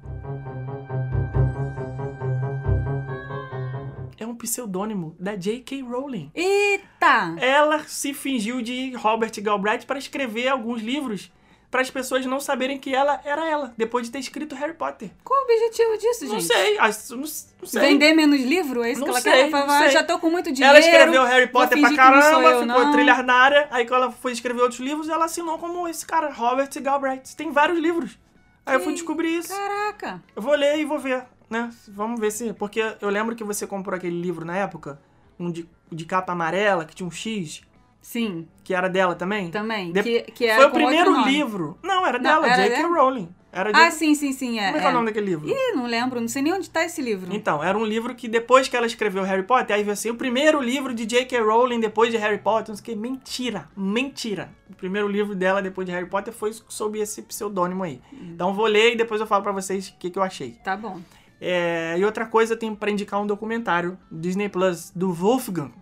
É um pseudônimo da J.K. Rowling. Eita! Ela se fingiu de Robert Galbraith para escrever alguns livros para as pessoas não saberem que ela era ela, depois de ter escrito Harry Potter. Qual o objetivo disso, Não gente? sei, não, não sei. Vender menos livro? É isso Não que ela sei, quer? sei. já tô com muito dinheiro. Ela escreveu Harry Potter pra caramba, eu, ficou trilhardária. Aí quando ela foi escrever outros livros, ela assinou como esse cara, Robert Galbraith. Tem vários livros. Aí eu fui descobrir isso. Caraca! Eu vou ler e vou ver, né? Vamos ver se... Porque eu lembro que você comprou aquele livro na época, um de, de capa amarela, que tinha um X, Sim, que era dela também. também. De- Que, que era Foi o primeiro livro. Não, era Não, dela, era J.K. dela? Rowling. Era de... Ah, sim, sim, sim. É, Como é que é o nome daquele livro? Ih, não lembro. Não sei nem onde tá esse livro. Então, era um livro que depois que ela escreveu Harry Potter, aí veio assim, o primeiro livro de J.K. Rowling depois de Harry Potter, não sei o que, mentira, mentira. O primeiro livro dela depois de Harry Potter foi sob esse pseudônimo aí. Então vou ler e depois eu falo pra vocês o que, que eu achei. Tá bom. É, e outra coisa, eu tenho pra indicar um documentário Disney Plus do Wolfgang,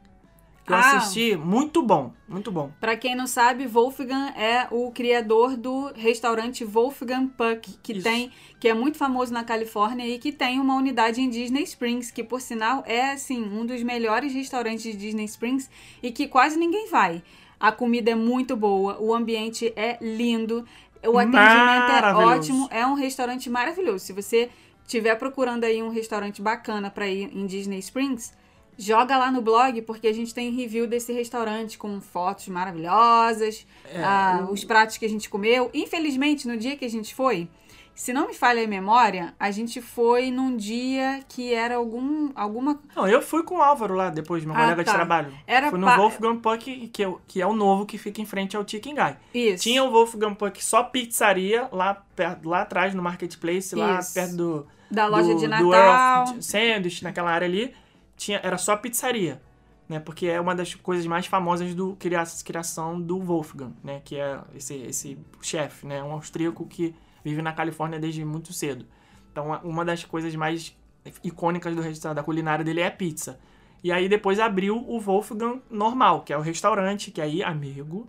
que eu Ah. assisti, muito bom, muito bom. Pra quem não sabe, Wolfgang é o criador do restaurante Wolfgang Puck, que Isso. tem, que é muito famoso na Califórnia e que tem uma unidade em Disney Springs, que por sinal é assim um dos melhores restaurantes de Disney Springs e que quase ninguém vai. A comida é muito boa, o ambiente é lindo, o atendimento é ótimo, é um restaurante maravilhoso. Se você estiver procurando aí um restaurante bacana pra ir em Disney Springs, joga lá no blog, porque a gente tem review desse restaurante com fotos maravilhosas, É, ah, os pratos que a gente comeu. Infelizmente, no dia que a gente foi, se não me falha a memória, a gente foi num dia que era algum, alguma. Não, eu fui com o Álvaro lá depois, meu Ah, colega tá. de trabalho. Era Fui no pa- Wolfgang Puck, que é, o- que é o novo que fica em frente ao Chicken Guy. Isso. Tinha o Wolfgang Puck só pizzaria lá, perto, lá atrás no Marketplace, lá Isso. perto do, da loja do, de do Natal. Of Sandwich, naquela área ali. Tinha, era só pizzaria, né? Porque é uma das coisas mais famosas do cria- criação do Wolfgang, né? Que é esse, esse chefe, né? Um austríaco que vive na Califórnia desde muito cedo. Então, uma das coisas mais icônicas do restaurante, da culinária dele é a pizza. E aí depois abriu o Wolfgang normal, que é o restaurante, que aí, amigo,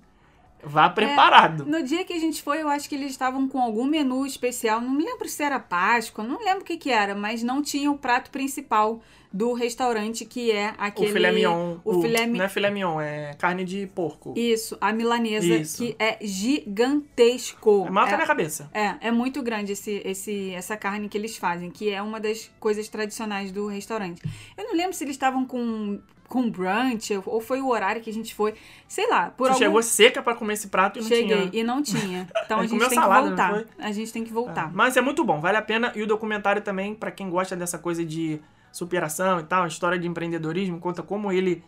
vá preparado. No dia que a gente foi, eu acho que eles estavam com algum menu especial. Não me lembro se era Páscoa, não lembro o que, que era, mas não tinha o prato principal do restaurante, que é aquele. o filé mignon. O, filé mi- Não é filé mignon, é carne de porco. Isso, a milanesa, Isso. que é gigantesco. É maior que a É- minha cabeça. É, é muito grande esse, esse, essa carne que eles fazem, que é uma das coisas tradicionais do restaurante. Eu não lembro se eles estavam com, com brunch, ou foi o horário que a gente foi. Sei lá, por Você algum... chegou seca pra comer esse prato e não Cheguei, tinha. e não tinha. Então [LAUGHS] a gente tem salada, que voltar. A gente tem que É, voltar. Mas é muito bom, vale a pena. E o documentário também, pra quem gosta dessa coisa de superação e tal, história de empreendedorismo, conta como ele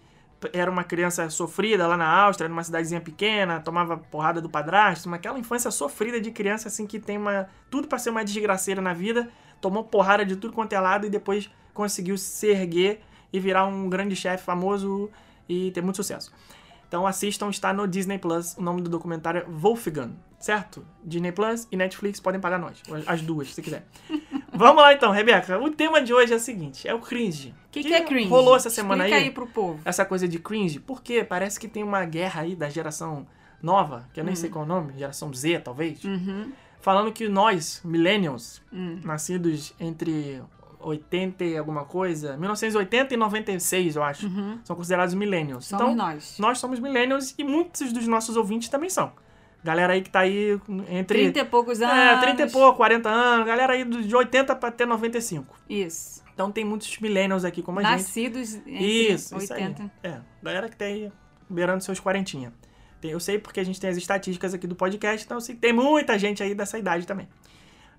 era uma criança sofrida lá na Áustria, numa cidadezinha pequena, tomava porrada do padrasto, uma aquela infância sofrida de criança assim que tem uma tudo pra ser uma desgraceira na vida, tomou porrada de tudo quanto é lado e depois conseguiu se erguer e virar um grande chefe famoso e ter muito sucesso. Então assistam, está no Disney Plus. O nome do documentário é Wolfgang, certo? Disney Plus e Netflix podem pagar nós. As duas, se quiser. [LAUGHS] Vamos lá então, Rebeca. O tema de hoje é o seguinte: é o cringe. O que, que é cringe? Rolou essa semana Explica aí, aí pro povo. essa coisa de cringe, porque parece que tem uma guerra aí da geração nova, que eu nem Hum. sei qual é o nome, geração Z, talvez, Uhum. falando que nós, millennials, Hum. nascidos entre 80 e alguma coisa, 1980 e 96, eu acho, Uhum. são considerados millennials. Somos então, nós. nós somos millennials e muitos dos nossos ouvintes também são. Galera aí que tá aí entre 30 e poucos anos. é, 30 e pouco, 40 anos, galera aí de 80 pra até 95. Isso. Então tem muitos millennials aqui como a gente. Nascidos Isso, isso aí. 80. É, galera que tá aí beirando seus quarentinha. Tem- Eu sei porque a gente tem as estatísticas aqui do podcast, então eu sei que tem muita gente aí dessa idade também.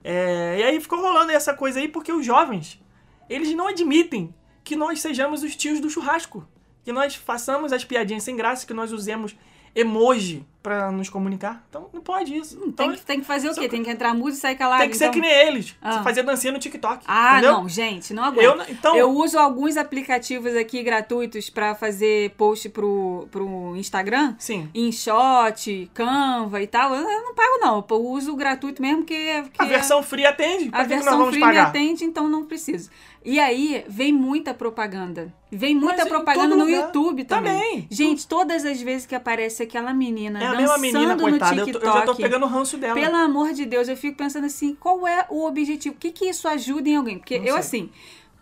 É, e aí ficou rolando essa coisa aí porque os jovens, eles não admitem que nós sejamos os tios do churrasco. Que nós façamos as piadinhas sem graça, que nós usemos emoji pra nos comunicar. Então não pode isso. Então, Tem que, tem que fazer o quê? Tem que entrar música e sair calado. tem que ser então? que nem eles. Ah. Fazer dancinha no TikTok. Ah, entendeu? não, gente, não aguento. Eu então- Eu uso alguns aplicativos aqui gratuitos pra fazer post pro, pro Instagram. Sim. InShot, Canva e tal. Eu não pago, não. Eu uso o gratuito mesmo, que, que A versão free atende. Pra a versão free me pagar? atende, então não preciso. E aí, vem muita propaganda. Vem muita Mas propaganda no lugar. YouTube também. Também. Gente, todas as vezes que aparece aquela menina É a dançando menina, no coitada. Eu, TikTok... tô- eu já tô pegando o ranço dela. Pelo amor de Deus, eu fico pensando assim, qual é o objetivo? O que que isso ajuda em alguém? Porque Não eu, sei. assim,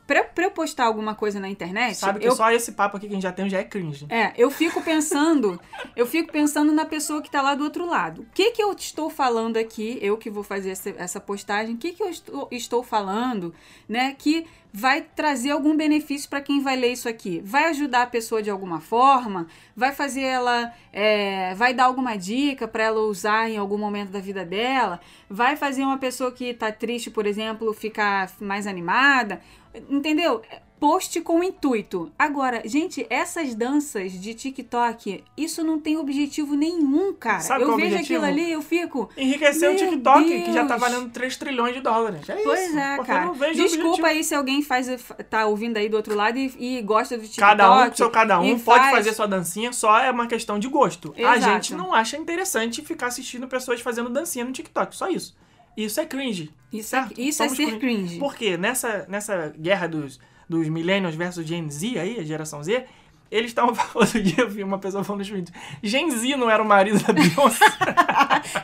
pra, pra eu postar alguma coisa na internet, Sabe que eu, só esse papo aqui que a gente já tem já é cringe. é, eu fico pensando, eu fico pensando na pessoa que tá lá do outro lado. O que que eu estou falando aqui, eu que vou fazer essa, essa postagem, o que que eu estou, estou falando, né, que vai trazer algum benefício para quem vai ler isso aqui? Vai ajudar a pessoa de alguma forma? Vai fazer ela, é, vai dar alguma dica para ela usar em algum momento da vida dela? Vai fazer uma pessoa que tá triste, por exemplo, ficar mais animada? Entendeu? Post com intuito. Agora, gente, essas danças de TikTok, isso não tem objetivo nenhum, cara. Sabe eu qual é vejo objetivo? aquilo ali, eu fico. Enriquecer o TikTok, que já tá Deus. valendo 3 trilhões de dólares. É Pois isso. é, porque cara. não vejo Desculpa objetivo. aí se alguém faz, tá ouvindo aí do outro lado e, e gosta do TikTok. Cada um seu cada um pode faz- fazer sua dancinha, só é uma questão de gosto. A Exato. gente não acha interessante ficar assistindo pessoas fazendo dancinha no TikTok, só isso. Isso é cringe. Isso, é, certo? isso é ser cringe. Por quê? Nessa, nessa guerra dos, dos millennials versus Gen Z aí, a geração Z, eles estavam [LAUGHS] Outro dia eu vi uma pessoa falando nos vídeos. Gen Z não era o marido da Beyoncé. [LAUGHS]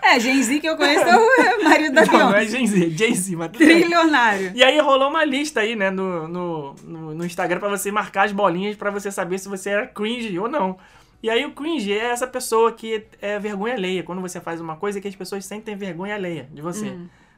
É, Gen Z que eu conheço é o [LAUGHS] marido da não, não é Beyoncé. Gen Z, é Jay-Z, mas tudo bem. Trilionário. E aí rolou uma lista aí, né, no, no, no, no Instagram pra você marcar as bolinhas pra você saber se você era cringe ou não. E aí o cringe é essa pessoa que é vergonha alheia. Quando você faz uma coisa que as pessoas sentem vergonha alheia de você.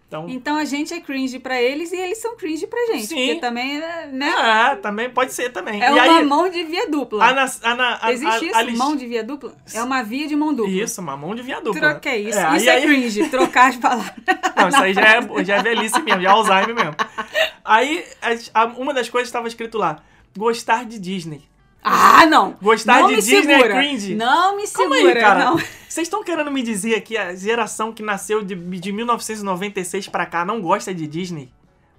Então, Então a gente é cringe pra eles e eles são cringe pra gente. Sim. Porque também, é, né? ah, também pode ser também. É e uma aí, mão de via dupla. a, a, a, Existe isso? list- Mão de via dupla? É uma via de mão dupla. Isso, uma mão de via dupla. Troca é isso. É, isso aí- é aí- cringe, [LAUGHS] trocar as palavras. Não, isso aí já é, já é velhice mesmo, já é Alzheimer mesmo. Aí, uma das coisas estava escrito lá: gostar de Disney. Ah, não! Gostar não de me Disney é segura. cringe. Não me Calma segura, aí, cara. não. Vocês estão querendo me dizer que a geração que nasceu de, de 1996 pra cá não gosta de Disney?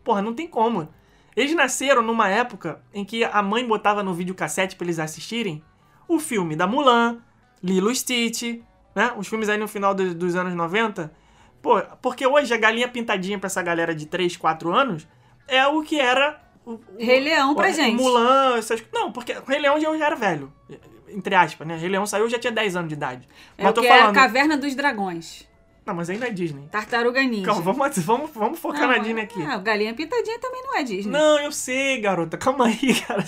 Porra, não tem como. Eles nasceram numa época em que a mãe botava no videocassete pra eles assistirem o filme da Mulan, Lilo Stitch, né? Os filmes aí no final do- dos anos 90. Pô, porque hoje a galinha pintadinha pra essa galera de 3, 4 anos é o que era o, Rei Leão pra o- gente. Mulan, essas Não, porque o Rei Leão já, já era velho. Entre aspas, né? Rei Leão saiu eu já tinha 10 anos de idade. É mas o tô é a falando. Caverna dos Dragões. Não, mas ainda é Disney. Tartaruga Ninja. Calma, vamos, vamos, vamos focar na Disney aqui. Ah, Galinha Pintadinha também não é Disney. Não, eu sei, garota. Calma aí, [LAUGHS] cara.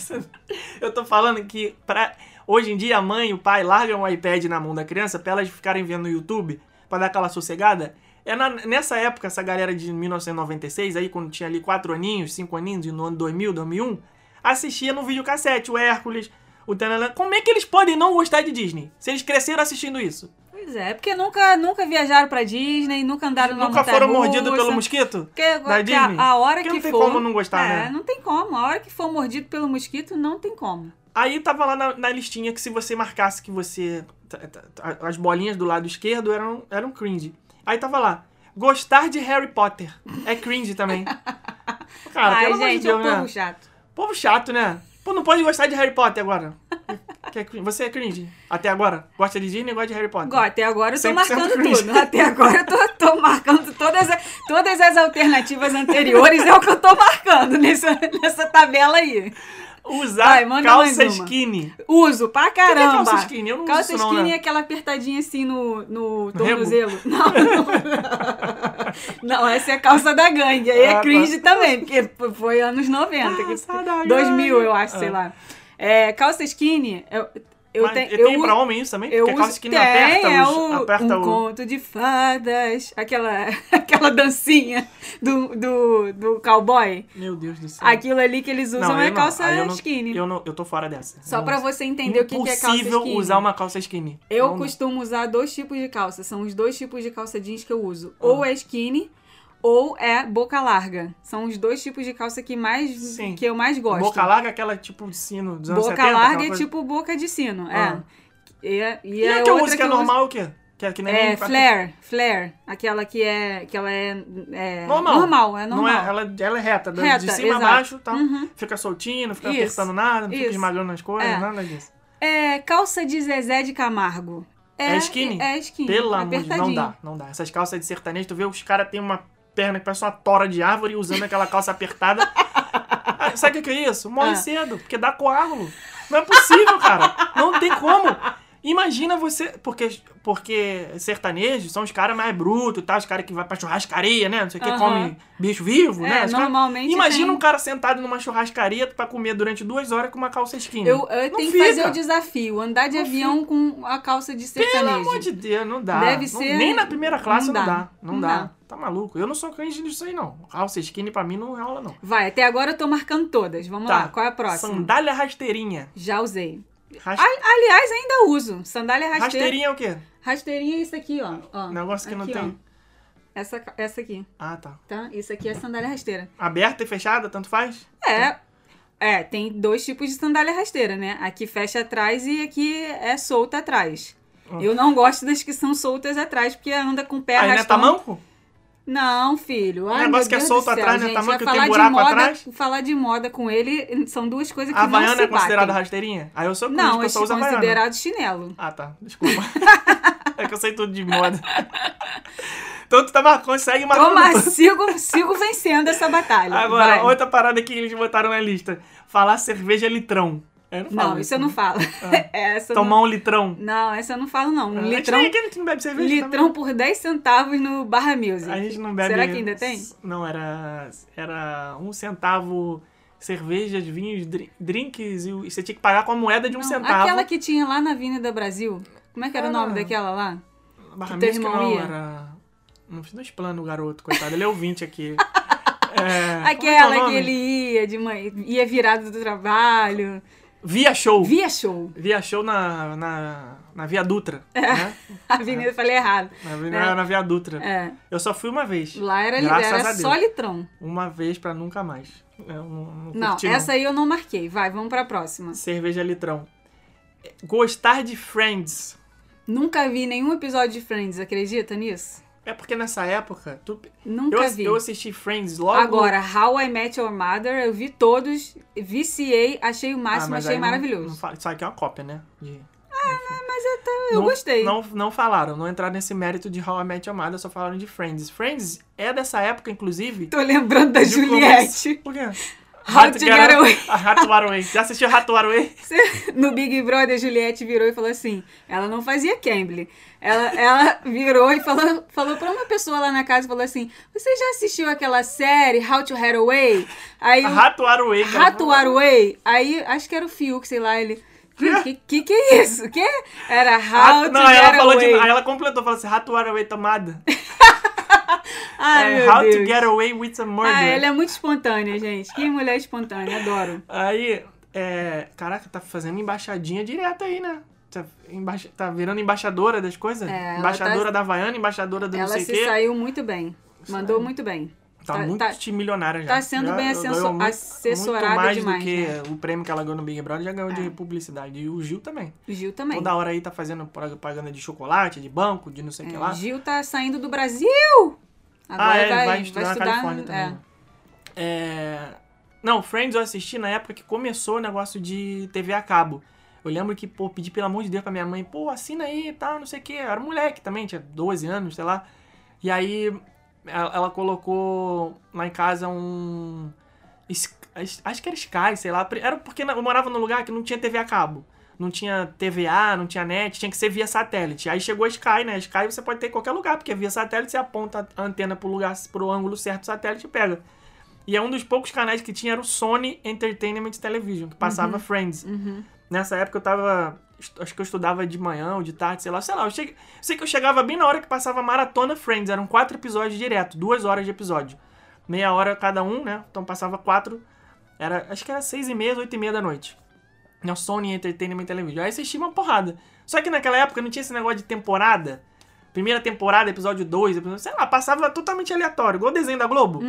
Eu tô falando que pra... hoje em dia a mãe e o pai largam o iPad na mão da criança pra elas ficarem vendo no YouTube pra dar aquela sossegada. É na- nessa época, essa galera de 1996, aí quando tinha ali 4 aninhos, 5 aninhos, no ano 2000, 2001, assistia no videocassete o Hércules, o Tananã. Como é que eles podem não gostar de Disney? Se eles cresceram assistindo isso? Pois é, porque nunca, nunca viajaram pra Disney, nunca andaram numa Nunca foram mordidos pelo mosquito? Porque, da a, Disney? a hora Porque que não tem for... como não gostar, é, né? não tem como. A hora que for mordido pelo mosquito, não tem como. Aí tava lá na, na listinha que se você marcasse que você. As bolinhas do lado esquerdo eram, eram cringe. Aí tava lá. Gostar de Harry Potter. É cringe também. [LAUGHS] Cara, Ai, pelo amor de gente, Deus, é um né? povo chato. Povo chato, né? Pô, não pode gostar de Harry Potter agora. É. Você é cringe. Até agora. Gosta de Disney e gosta de Harry Potter. Até agora eu tô 100% marcando cringe. tudo. Até agora eu tô, tô marcando todas, a- todas as alternativas anteriores, é o que eu tô marcando nessa, nessa tabela aí. Usar Vai, manda calça skinny. Uso pra caramba. calça skinny? Eu não uso calça não, skinny né? é aquela apertadinha assim no, no No tornozelo. [LAUGHS] Não, não. Não, essa é a calça da gangue. Aí Ah, é tá. cringe também, porque foi anos 90. que- Calça da 2000, gangue. eu acho, sei Ah. lá. É, calça skinny, eu- Eu Mas tenho- tem eu- pra homem isso também? Eu Porque a calça uso, tem, aperta, é os, o, aperta um o... conto de fadas, aquela, [LAUGHS] aquela dancinha do, do, do cowboy. Meu Deus do céu. Aquilo ali que eles usam Não, é eu não. calça eu não- skinny. Eu, não, eu tô fora dessa. Só Não- pra você entender o que, que é calça Impossível skinny. usar uma calça skinny. Eu costumo usar dois tipos de calça. São os dois tipos de calça jeans que eu uso. Ah. Ou é skinny, ou é boca larga. São os dois tipos de calça que, mais, Sim. que eu mais gosto. Boca larga é aquela tipo de sino dos anos Boca 70. larga aquela é coisa- tipo boca de sino, Ah. é. E, é- e E é a que eu uso que é uso- normal é o quê? Que é que nem... É, flare, flare. Aquela que é. Que ela é. é Normal. normal, é Não normal. é, ela, ela é reta, da- de Reta, cima a exato. baixo, tá? Uhum. Fica soltinho, não fica Isso, apertando nada, não fica isso. esmagando as coisas, É. nada disso. É calça de Zezé de Camargo. É, skinny? É skinny. Pelo amor de Deus, não dá, não dá. Essas calças de sertanejo, tu vê os caras têm uma perna que parece uma tora de árvore usando aquela calça apertada. Sabe o que é isso? Morre Ah. cedo, porque dá coágulo. Não é possível, cara. Não tem como. Imagina você. Porque, porque sertanejo são os caras mais brutos, tá? Os caras que vai pra churrascaria, né? Não sei o que, Aham. come bicho vivo, É, né? Os normalmente Imagina tem. um cara sentado numa churrascaria pra comer durante duas horas com uma calça skinny. Eu, eu tenho que fica. fazer o desafio: andar de Não avião com a calça de Pelo sertanejo. amor de Deus, não dá. Deve Não- ser- Nem na primeira classe não não, dá. dá. Não, dá. dá. Tá maluco? Eu não sou crente nisso aí, não. Calça skinny pra mim não rola, não. Vai, até agora eu tô marcando todas. Vamos Tá. lá, qual é a próxima? Sandália rasteirinha. Já usei. Ras- Ali- Aliás, ainda uso. Sandália rasteira. Rasteirinha é o quê? Rasteirinha é isso aqui, ó. ó. Negócio que não Aqui, tem. ó. Essa, essa aqui, Ah, tá. tá? Isso aqui é sandália rasteira. Aberta e fechada, tanto faz? É. É, tem dois tipos de sandália rasteira, né? Aqui fecha atrás e aqui é solta atrás. Hum. Eu não gosto das que são soltas atrás, porque anda com o pé Aí não é arrastando. tamanco? Não, filho. Ai, negócio meu que é solto atrás, né? Tamanho que Vai tem buraco moda, atrás? Falar de moda com ele são duas coisas que A não se é considerada batem. rasteirinha? Aí eu sou Não, é eu só uso Havaiana. considerado chinelo. Ah, tá. Desculpa. [LAUGHS] é que eu sei tudo de moda. então tu tá marcando, segue marcando Toma, sigo, sigo vencendo essa batalha. Agora, Vai. outra parada que eles botaram na lista. Falar cerveja litrão. Eu não falo Não, isso eu não falo. [LAUGHS] essa eu Tomar não... um litrão. não, essa eu não falo, não. Um A litrão, nem- não bebe cerveja litrão por 10 centavos no Barra Music. também. A gente não bebe... Será que ainda tem? Não, era... Era um centavo cervejas, vinhos, dri- drinks e o- você tinha que pagar com a moeda de um Não, centavo. Aquela que tinha lá na Avenida Brasil. Como é que era o Era- nome daquela lá? Barra que Music não, ia? era... Não fiz no plano o garoto, coitado. Ele é ouvinte aqui. [LAUGHS] É, como é que é o Aquela que ele ia de manhã, ia virado do trabalho. Via Show. Via show. Via Show na, na, na Via Dutra. É. Né? [LAUGHS] Avenida, eu falei errado. Na, na, na Via Dutra. É. Eu só fui uma vez. Lá era, era só litrão. Uma vez pra nunca mais. Eu não, não, Não, essa aí eu não marquei. Vai, vamos pra próxima. Cerveja litrão. Gostar de Friends. Nunca vi nenhum episódio de Friends, acredita nisso? É porque nessa época. Tu, Nunca eu, vi. eu assisti Friends logo. Agora, How I Met Your Mother, eu vi todos, viciei, achei o Ah, máximo, mas achei não- maravilhoso. Não, fala- isso aqui é uma cópia, né? De- eu não, gostei. Não, não falaram, não entraram nesse mérito de How I Met Your Mother, só falaram de Friends. Friends é dessa época, inclusive. Tô lembrando da Juliette. começo- Por quê? How to Get Away. Rato Away. Já assistiu Rato Away? No Big Brother, a Juliette virou e falou assim: ela não fazia Cambly. Ela, ela virou e falou, falou pra uma pessoa lá na casa: falou assim, Você já assistiu aquela série How to Get Away? Aí, Rato Away, Away. Aí, acho que era o Fiuk, sei lá, ele. Que, que, que, que é isso? Que? Era How Rato, to não, ela falou de, Away. aí ela completou, falou assim, Rato Away tomada. Ai, É, meu How Deus. to Get Away with a Murder. Ah, ela é muito espontânea, gente. Que mulher espontânea, adoro. Aí, é, caraca, tá fazendo embaixadinha direto aí, né? Tá, embaixa- tá virando embaixadora das coisas? É, ela embaixadora tá- da Havaiana, embaixadora do não Ela sei o se quê. saiu muito bem. Mandou muito bem. Tá, Tá- muito tá- milionária já. tá sendo Já bem assessor- muito- assessorada muito mais demais, do que né? o prêmio que ela ganhou no Big Brother, já ganhou É. de publicidade. E o Gil também. O Gil também. Toda hora aí tá fazendo propaganda de chocolate, de banco, de não sei o que É, lá. Gil tá saindo do Brasil! Agora ah, é, vai, vai, estudar na Califórnia é. também. É... Não, Friends eu assisti na época que começou o negócio de TV a cabo. Eu lembro que, pô, pedi pelo amor de Deus pra minha mãe, pô, assina aí e tal, não sei o que. Eu era moleque também, tinha 12 anos, sei lá. E aí ela, colocou lá em casa um. Acho que era Sky, sei lá. Era porque eu morava num lugar que não tinha TV a cabo. Não tinha TVA, não tinha net, tinha que ser via satélite. Aí chegou a Sky, né? A Sky você pode ter em qualquer lugar, porque via satélite você aponta a antena pro lugar, pro ângulo certo do satélite e pega. E é um dos poucos canais que tinha era o Sony Entertainment Television, que passava Friends. Uhum. Nessa época eu tava. Acho que eu estudava de manhã ou de tarde, sei lá, sei lá. Eu cheguei, sei que eu chegava bem na hora que passava maratona Friends. Eram quatro episódios direto, duas horas de episódio. Meia hora cada um, né? Então passava quatro. Era, acho que era seis e meia, oito e meia da noite. Na Sony Entertainment Television. Aí assistia uma porrada. Só que naquela época não tinha esse negócio de temporada. Primeira temporada, episódio 2, episódio, sei lá, passava totalmente aleatório, igual o desenho da Globo.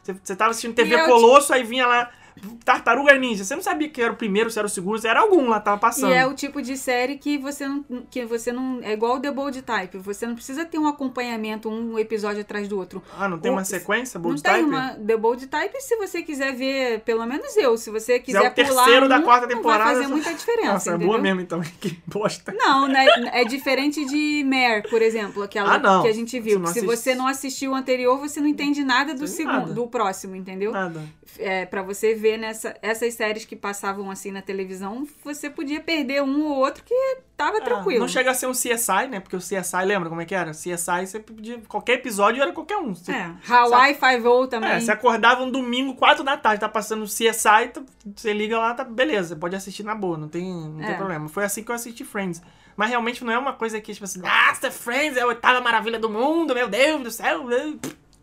Você, você tava assistindo TV Colosso, aí vinha lá Tartaruga Ninja. Você não sabia que era o primeiro, se era o segundo, se era algum lá, tava passando. E é o tipo de série que você não. Que você não. É igual o The Bold Type. Você não precisa ter um acompanhamento, um episódio atrás do outro. Ah, não tem uma sequência, Não Bold tem Type? uma The Bold Type se você quiser ver, pelo menos eu, se você quiser é o pular terceiro da um, quarta não temporada, vai fazer muita diferença, Nossa, é entendeu? boa mesmo então. [LAUGHS] Que bosta. Não, né? É diferente de Mare, por exemplo, aquela Ah, não. que a gente viu. não se você não assistiu o anterior, você não entende nada do segundo, nada. do próximo, entendeu? Nada. É, para você ver nessa, essas séries que passavam assim na televisão, você podia perder um ou outro que tava Ah, tranquilo. Não chega a ser um CSI, né? Porque o CSI, lembra como é que era? CSI, você podia. Qualquer episódio era qualquer um. Você, É, Hawaii Five-O também. É, você acordava um domingo, 4 da tarde, tá passando o CSI, tá- você liga lá, tá beleza, pode assistir na boa, não tem, não tem É. problema. Foi assim que eu assisti Friends. Mas realmente não é uma coisa que, tipo assim, nossa, Friends é a oitava maravilha do mundo, meu Deus do céu.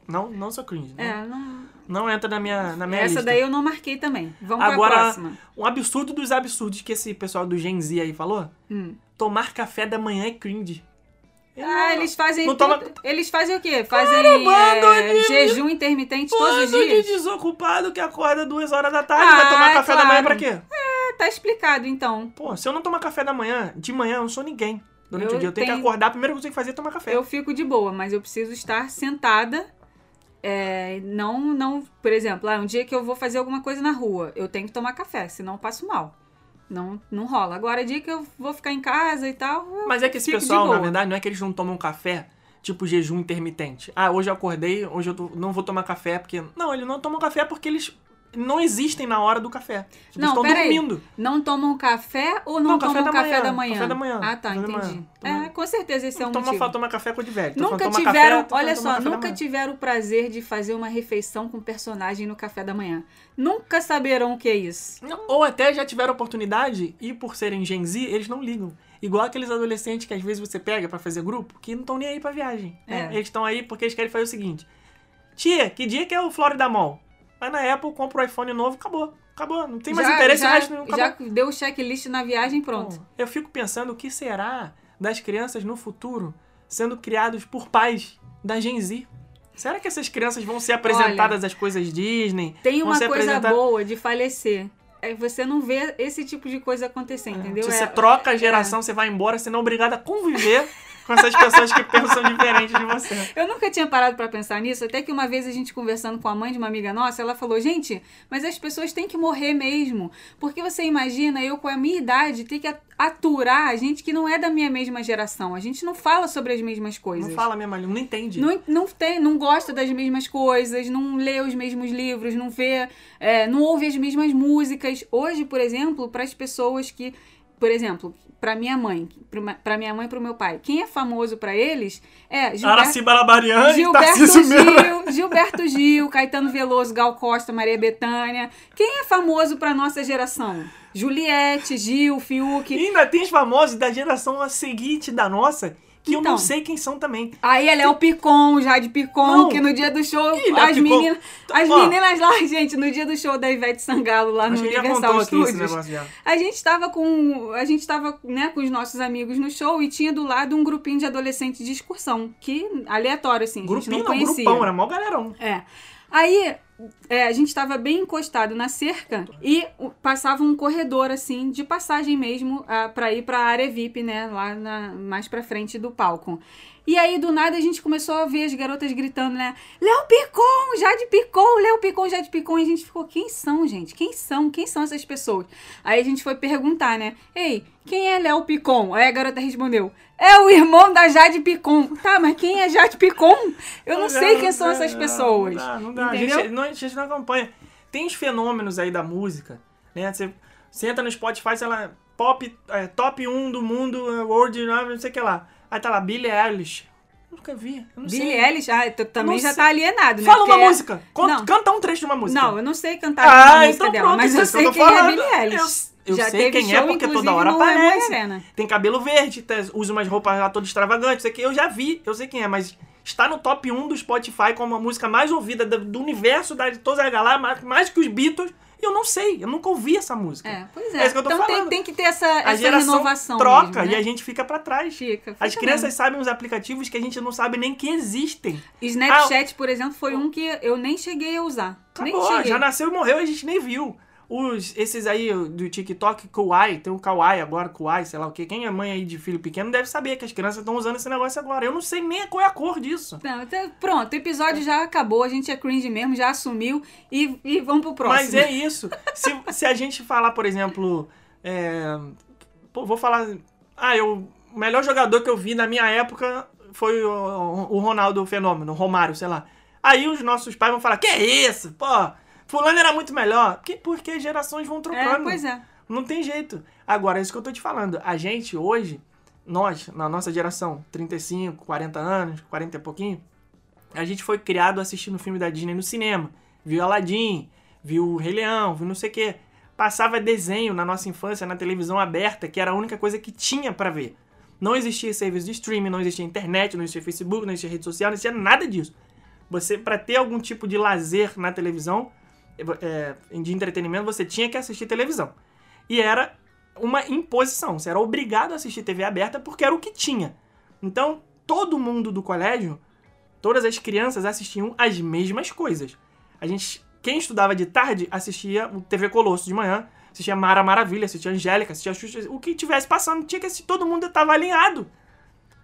Não, não sou cringe. Não, É, não... não entra na minha, na minha essa lista. daí eu não marquei também. Vamos pra Agora, próxima. um absurdo dos absurdos que esse pessoal do Gen Z aí falou: Hum. tomar café da manhã é cringe. Eu Ah, não- eles fazem. toma- Eles fazem o quê? Fazem bando é, de- jejum intermitente todos os Bando de dias? desocupado que acorda duas horas da tarde, Ah, vai tomar é café da manhã pra claro. quê? É, tá explicado então. Pô, se eu não tomar café da manhã, de manhã eu não sou ninguém. Durante Eu o dia eu tenho, tenho- que acordar, a primeira coisa que eu tenho que fazer é tomar café. Eu fico de boa, mas eu preciso estar sentada. É, não, não, por exemplo, ah, um dia que eu vou fazer alguma coisa na rua, eu tenho que tomar café, senão eu passo mal. Não, não rola. Agora, dia que eu vou ficar em casa e tal. Mas é que esse pessoal, na verdade, não é que eles não tomam café, tipo jejum intermitente. Ah, hoje eu acordei, hoje eu não vou tomar café porque. Não, eles não tomam café porque eles não existem na hora do café. Tipo, Não, eles estão dormindo. Não tomam café ou não, Não, café tomam da café manhã, da manhã? café da manhã, Ah, tá, café entendi. Toma- É, com certeza esse é um toma, motivo. fa- tomar café com de velho. Nunca tiveram, café, olha só, café nunca tiveram o prazer de fazer uma refeição com personagem no café da manhã. Nunca saberão o que é isso. Não, Ou até já tiveram oportunidade e por serem Gen Z, eles não ligam. Igual aqueles adolescentes que às vezes você pega pra fazer grupo, que não estão nem aí pra viagem. né? É. Eles estão aí porque eles querem fazer o seguinte. Tia, que dia que é o Florida Mall? Vai na Apple, compra o iPhone novo, acabou. Acabou. Não tem mais já, interesse já, resto nenhum. já Acabou. deu o checklist na viagem, pronto. Bom, Eu fico pensando o que será das crianças no futuro sendo criados por pais da Gen Z. Será que essas crianças vão ser apresentadas às coisas Disney? Tem uma coisa apresentadas- boa de falecer. É você não vê esse tipo de coisa acontecer, entendeu? Se É- você troca a geração, você vai embora, você não é obrigado a conviver [LAUGHS] com essas pessoas que pensam diferente de você. Eu nunca tinha parado pra pensar nisso, até que uma vez a gente conversando com a mãe de uma amiga nossa, ela falou: "Gente, mas as pessoas têm que morrer mesmo, porque você imagina eu com a minha idade ter que aturar a gente que não é da minha mesma geração. A gente não fala sobre as mesmas coisas. Não fala mesmo não entende. Não, não tem, não gosta das mesmas coisas, não lê os mesmos livros, não vê, é, não ouve as mesmas músicas. Hoje, por exemplo, para as pessoas que, por exemplo, para minha mãe, para minha mãe e para o meu pai, quem é famoso para eles é Gilberto, Araci e Gilberto. Gil, [LAUGHS] Gilberto Gil, Caetano Veloso, Gal Costa, Maria Bethânia. Quem é famoso para nossa geração? Juliette, Gil, Fiuk. E ainda tem os famosos da geração seguinte da nossa, que eu Então. não sei quem são também. Aí ela é o Picon, Jade Picon, Não. que no dia do show, Ih, as Picon. meninas, as Ó. meninas lá, [LAUGHS] gente, no dia do show da Ivete Sangalo lá no Universal Studios. A gente tava com, a gente tava, né, com os nossos amigos no show e tinha do lado um grupinho de adolescentes de excursão, que aleatório assim, a gente Grupinho não não, conhecia. grupão, era mó galerão. É. Aí é, a gente tava bem encostado na cerca e passava um corredor assim de passagem mesmo ah, pra ir pra área VIP, né, lá na- mais pra frente do palco. E aí, do nada, a gente começou a ver as garotas gritando, né? Léo Picon, Jade Picon, Léo Picon, Jade Picon. E a gente ficou, quem são, gente? Quem são? Quem são essas pessoas? Aí a gente foi perguntar, né? Ei, quem é Léo Picon? Aí a garota respondeu, é o irmão da Jade Picon. Tá, mas quem é Jade Picon? Eu não sei quem são essas pessoas. Não dá, não dá. A Entendeu? gente, não, a gente não acompanha. Tem os fenômenos aí da música, né? Você, você entra no Spotify, sei lá, pop, é, top 1 do mundo, world, não sei o que lá. Aí tá lá, Billie Eilish. Nunca vi, eu não Billie sei. Eilish, ah, tu também Não já sei. tá alienado, né? Fala uma Porque é- música. Conta-. Canta um trecho de uma música. Não, eu não sei cantar Ah, a música então dela, pronto, mas eu que sei tô quem é. Billie Eilish. Eu, eu Já sei quem é show, porque inclusive, toda hora aparece. Tem cabelo verde, tá- usa umas roupas lá todas extravagantes, isso aqui. Eu já vi, eu sei quem é, mas está no top 1 do Spotify como a música mais ouvida do, do universo, da, de todas as galáxias, mais, mais que os Beatles. E eu não sei, eu nunca ouvi essa música. É, pois É é. isso que eu tô então tem, falando. tem que ter essa, A essa geração renovação. troca mesmo, né? e a gente fica pra trás. Fica, As fica crianças mesmo. sabem os aplicativos que a gente não sabe nem que existem. Snapchat, por exemplo, foi um que eu nem cheguei a usar. Acabou, já nasceu e morreu e a gente nem viu. Os, esses aí do TikTok, Kawaii, tem o Kawaii agora, Kawaii, sei lá o que. Quem é mãe aí de filho pequeno deve saber que as crianças estão usando esse negócio agora. Eu não sei nem qual é a cor disso. Não, então, pronto, o episódio já acabou, a gente é cringe mesmo, já assumiu e, e vamos pro próximo. Mas é isso. Se, se a gente falar, por exemplo, é, pô, vou falar. Ah, eu, o melhor jogador que eu vi na minha época foi o, o Ronaldo Fenômeno, o Romário, sei lá. Aí os nossos pais vão falar: Que isso? Pô, Fulano era muito melhor. Porque, porque gerações vão trocando. É, pois é. Não tem jeito. Agora, é isso que eu tô te falando. A gente hoje, nós, na nossa geração, 35, 40 anos, 40 e pouquinho, a gente foi criado assistindo filme da Disney no cinema. Viu Aladdin, viu o Rei Leão, viu não sei o quê. Passava desenho na nossa infância na televisão aberta, que era a única coisa que tinha pra ver. Não existia serviço de streaming, não existia internet, não existia Facebook, não existia rede social, não existia nada disso. Você, pra ter algum tipo de lazer na televisão, é, de entretenimento, você tinha que assistir televisão. E era uma imposição. Você era obrigado a assistir TV aberta porque era o que tinha. Então, todo mundo do colégio, todas as crianças assistiam as mesmas coisas. A gente, quem estudava de tarde, assistia o TV Colosso de manhã, assistia Mara Maravilha, assistia Angélica, assistia Xuxa, o que tivesse passando, tinha que assistir, todo mundo estava alinhado.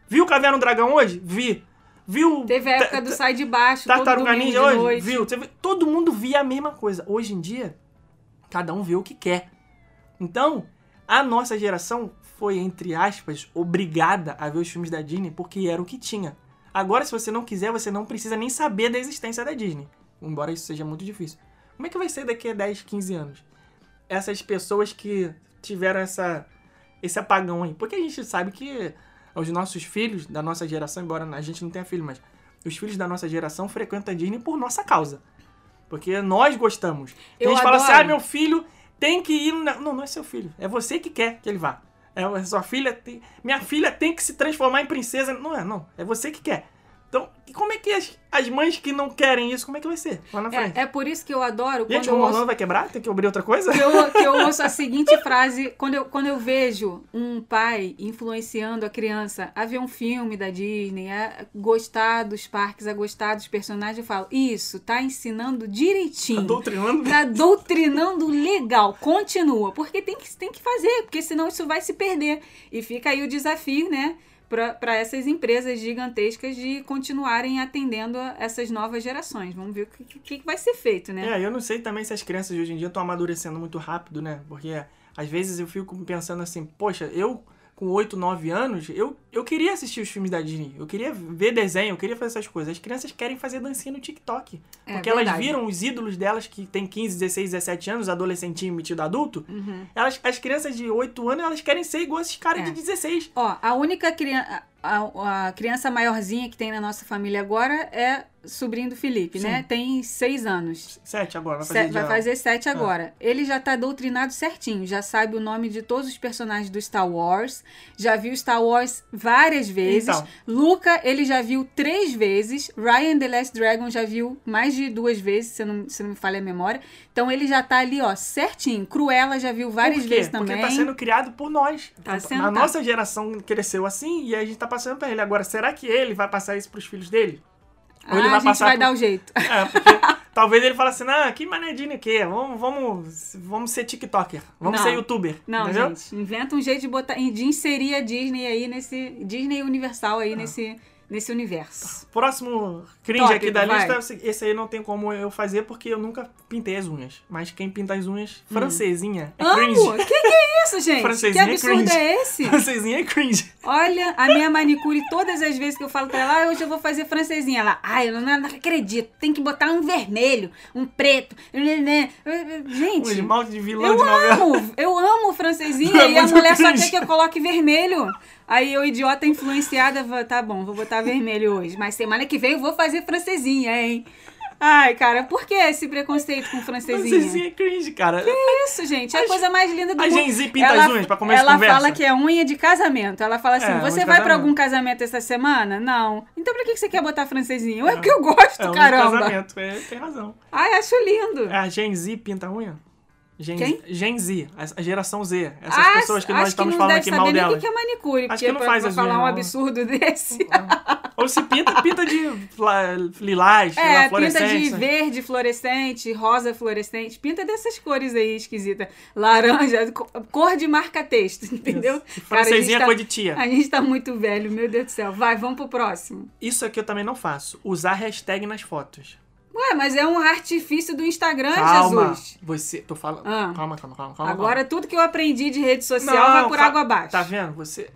Viu Caverna do Dragão hoje? Vi. Viu Teve a Ta- época do ta- Sai de Baixo, todo Tartaruga domingo Ninja de hoje, noite. viu? Todo mundo via a mesma coisa. Hoje em dia, cada um vê o que quer. Então, a nossa geração foi, entre aspas, obrigada a ver os filmes da Disney porque era o que tinha. Agora, se você não quiser, você não precisa nem saber da existência da Disney. Embora isso seja muito difícil. Como é que vai ser daqui a 10, 15 anos? Essas pessoas que tiveram essa, esse apagão aí. Porque a gente sabe que os nossos filhos da nossa geração, embora a gente não tenha filho, mas os filhos da nossa geração frequentam a Disney por nossa causa. Porque nós gostamos. Tem Eu gente que fala assim, adoro. ah, meu filho tem que ir... Na... Não, não é seu filho. É você que quer que ele vá. É a sua filha tem... Minha filha tem que se transformar em princesa. Não é, não. É você que quer. Então, como é que as, as mães que não querem isso, como é que vai ser lá na frente? É, é por isso que eu adoro Gente, quando o ouço, vai quebrar? Tem que abrir outra coisa? que eu, que eu ouço a [LAUGHS] seguinte frase, quando eu, quando eu vejo um pai influenciando a criança a ver um filme da Disney, a gostar dos parques, a gostar dos personagens, eu falo, isso, tá ensinando direitinho. Tá doutrinando? Tá doutrinando legal, continua, porque tem que, tem que fazer, porque senão isso vai se perder. E fica aí o desafio, né, para essas empresas gigantescas de continuarem atendendo essas novas gerações. Vamos ver o que, que, que vai ser feito, né? É, eu não sei também se as crianças de hoje em dia estão amadurecendo muito rápido, né? Porque às vezes eu fico pensando assim, poxa, eu com 8, 9 anos, eu, eu queria assistir os filmes da Disney, eu queria ver desenho, eu queria fazer essas coisas. As crianças querem fazer dancinha no TikTok. É porque elas verdade. viram os ídolos delas que tem 15, 16, 17 anos, adolescentinho metido adulto. Uhum. Elas, as crianças de 8 anos, elas querem ser igual esses caras É. de 16. Ó, a única criança. A, a criança maiorzinha que tem na nossa família agora é sobrinho do Felipe, Sim. né? Tem seis anos. 7 agora, vai fazer vai dia- fazer sete agora. Ele já tá doutrinado certinho, já sabe o nome de todos os personagens do Star Wars, já viu Star Wars várias vezes. Então. Luca, ele já viu três vezes. Ryan The Last Dragon já viu mais de duas vezes, se não, se não me falha a memória. Então ele já tá ali, ó, certinho. Cruella já viu várias vezes também. Porque tá sendo criado por nós. Tá sendo, a tá. nossa geração cresceu assim e a gente tá passando pra ele. Agora, será que ele vai passar isso pros filhos dele? ah, a gente vai dar o jeito. [LAUGHS] É, porque talvez ele fale assim, ah, que manedinho que é? Vamos, vamos, vamos ser tiktoker, vamos Não. ser youtuber, Não, entendeu? gente, inventa um jeito de botar, de inserir a Disney aí nesse Disney Universal Ah. aí nesse nesse universo. Próximo cringe Tópico, aqui da vai. lista, esse aí não tem como eu fazer porque eu nunca pintei as unhas. Mas quem pinta as unhas, francesinha, é Amo! cringe. Que que é isso, gente? Que [LAUGHS] Francesinha é absurdo cringe. é esse? Francesinha é cringe. Olha, a minha manicure, todas as vezes que eu falo pra ela, ah, hoje eu vou fazer francesinha. Ela, ai, eu não, não acredito, tem que botar um vermelho, um preto. Um Gente, esmalte de vilã eu de novela. amo, eu amo francesinha [LAUGHS] É e a mulher só cringe. quer que eu coloque vermelho. Aí eu, idiota influenciada, vou, tá bom, vou botar vermelho hoje. Mas semana que vem eu vou fazer francesinha, hein? Ai, cara, por que esse preconceito com francesinha? Francesinha é cringe, cara. Isso, gente, é a A coisa mais linda do a mundo. Gen Z pinta ela, as unhas pra começo de Ela conversa? fala que é unha de casamento. Ela fala assim: É, você vai pra casamento. algum casamento essa semana? Não. Então pra que que você quer botar francesinha? Ué, porque eu gosto, É caramba. casamento, é, tem razão. Ai, acho lindo. A Gen Z pinta a unha? Gen, Quem? Gen Z, a geração Z. Essas Ah, pessoas que nós acho estamos não falando aqui mal delas. que que é manicure, Acho que não faz pra falar um absurdo [LAUGHS] desse. Ou se pinta, pinta de lilás, É, pinta fluorescente. de verde fluorescente, rosa fluorescente, pinta dessas cores aí esquisitas. Laranja, co- cor de marca-texto, entendeu? Francesinha tá- cor de tia. A gente tá muito velho, meu Deus do céu. Vai, vamos pro próximo. Isso aqui eu também não faço. Usar hashtag nas fotos. Ué, mas é um artifício do Instagram, Calma. Jesus. Você. Tô falando. Ah. Calma, calma, calma, calma. Agora tudo que eu aprendi de rede social Não, vai por água abaixo. Tá vendo? Você.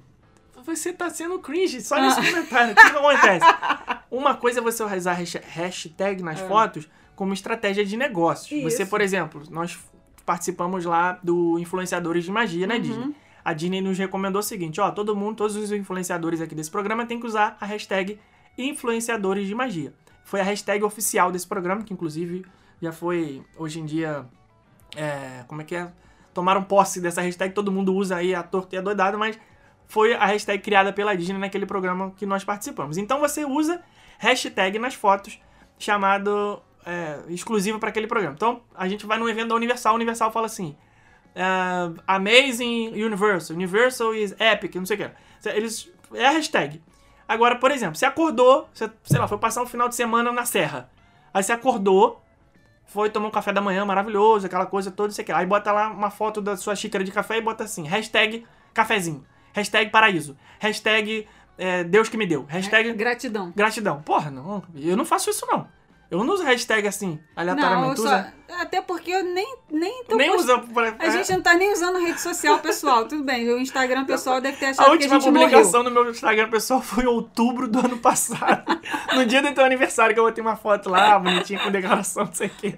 Você tá sendo cringe só Ah. nesse comentário. O que acontece? [LAUGHS] Uma coisa é você usar hash- hashtag nas fotos como estratégia de negócios. Isso. Você, por exemplo, nós participamos lá do Influenciadores de Magia Uhum. na Disney. A Disney nos recomendou o seguinte: ó, todo mundo, todos os influenciadores aqui desse programa tem que usar a hashtag Influenciadores de Magia. Foi a hashtag oficial desse programa, que inclusive já foi, hoje em dia, é, como é que é? Tomaram posse dessa hashtag, todo mundo usa aí a torta e a doidada, mas foi a hashtag criada pela Disney naquele programa que nós participamos. Então você usa hashtag nas fotos, chamado é, exclusivo para aquele programa. Então a gente vai num evento da Universal, a Universal fala assim: é, Amazing Universal, Universal is epic, não sei o que. Eles, é a hashtag. Agora, por exemplo, você acordou, você, sei lá, foi passar um final de semana na serra. Aí você acordou, foi tomar um café da manhã maravilhoso, aquela coisa toda, sei que. Aí bota lá uma foto da sua xícara de café e bota assim, hashtag cafezinho, hashtag paraíso, hashtag é, Deus que me deu, hashtag Gratidão. gratidão. Porra, não, eu não faço isso não. Eu não uso hashtag assim, Não, aleatoriamente. eu usa, só, até porque eu nem, nem tô nem post- usa... pra- A gente não tá nem usando rede social pessoal, tudo bem. O Instagram pessoal deve ter A achado que a última gente publicação no meu Instagram pessoal foi em outubro do ano passado. [LAUGHS] no dia do teu aniversário que eu botei uma foto lá, bonitinha, com declaração, não sei o quê.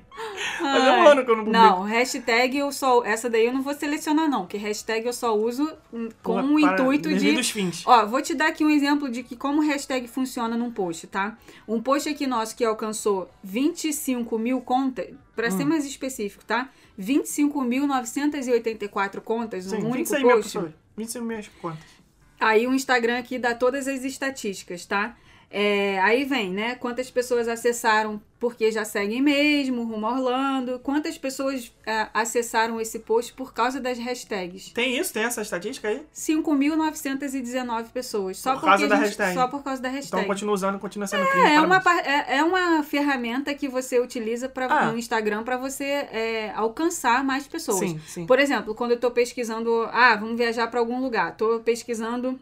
Mas é um ano que eu não publico. Não, hashtag eu só. Essa daí eu não vou selecionar, não. Que hashtag eu só uso hum, com o Para- intuito de. aos fins. Ó, vou te dar aqui um exemplo de que como hashtag funciona num post, tá? Um post aqui nosso que alcançou 25 mil contas, pra Hum. ser mais específico, tá? 25.984 contas Sim, num único 26 mil post. pessoas. 26 mil quantas? Aí o Instagram aqui dá todas as estatísticas, tá? É, aí vem, né? Quantas pessoas acessaram porque já seguem mesmo, rumo Orlando. Quantas pessoas é, acessaram esse post por causa das hashtags? Tem isso? Tem essa estatística aí? 5.919 pessoas. Só Por causa da gente- hashtag. Só por causa da hashtag. Então continua usando, continua sendo. É, é uma, é, é uma ferramenta que você utiliza pra, Ah. no Instagram para você é, alcançar mais pessoas. Sim, sim. Por exemplo, quando eu tô pesquisando, ah, vamos viajar para algum lugar, tô pesquisando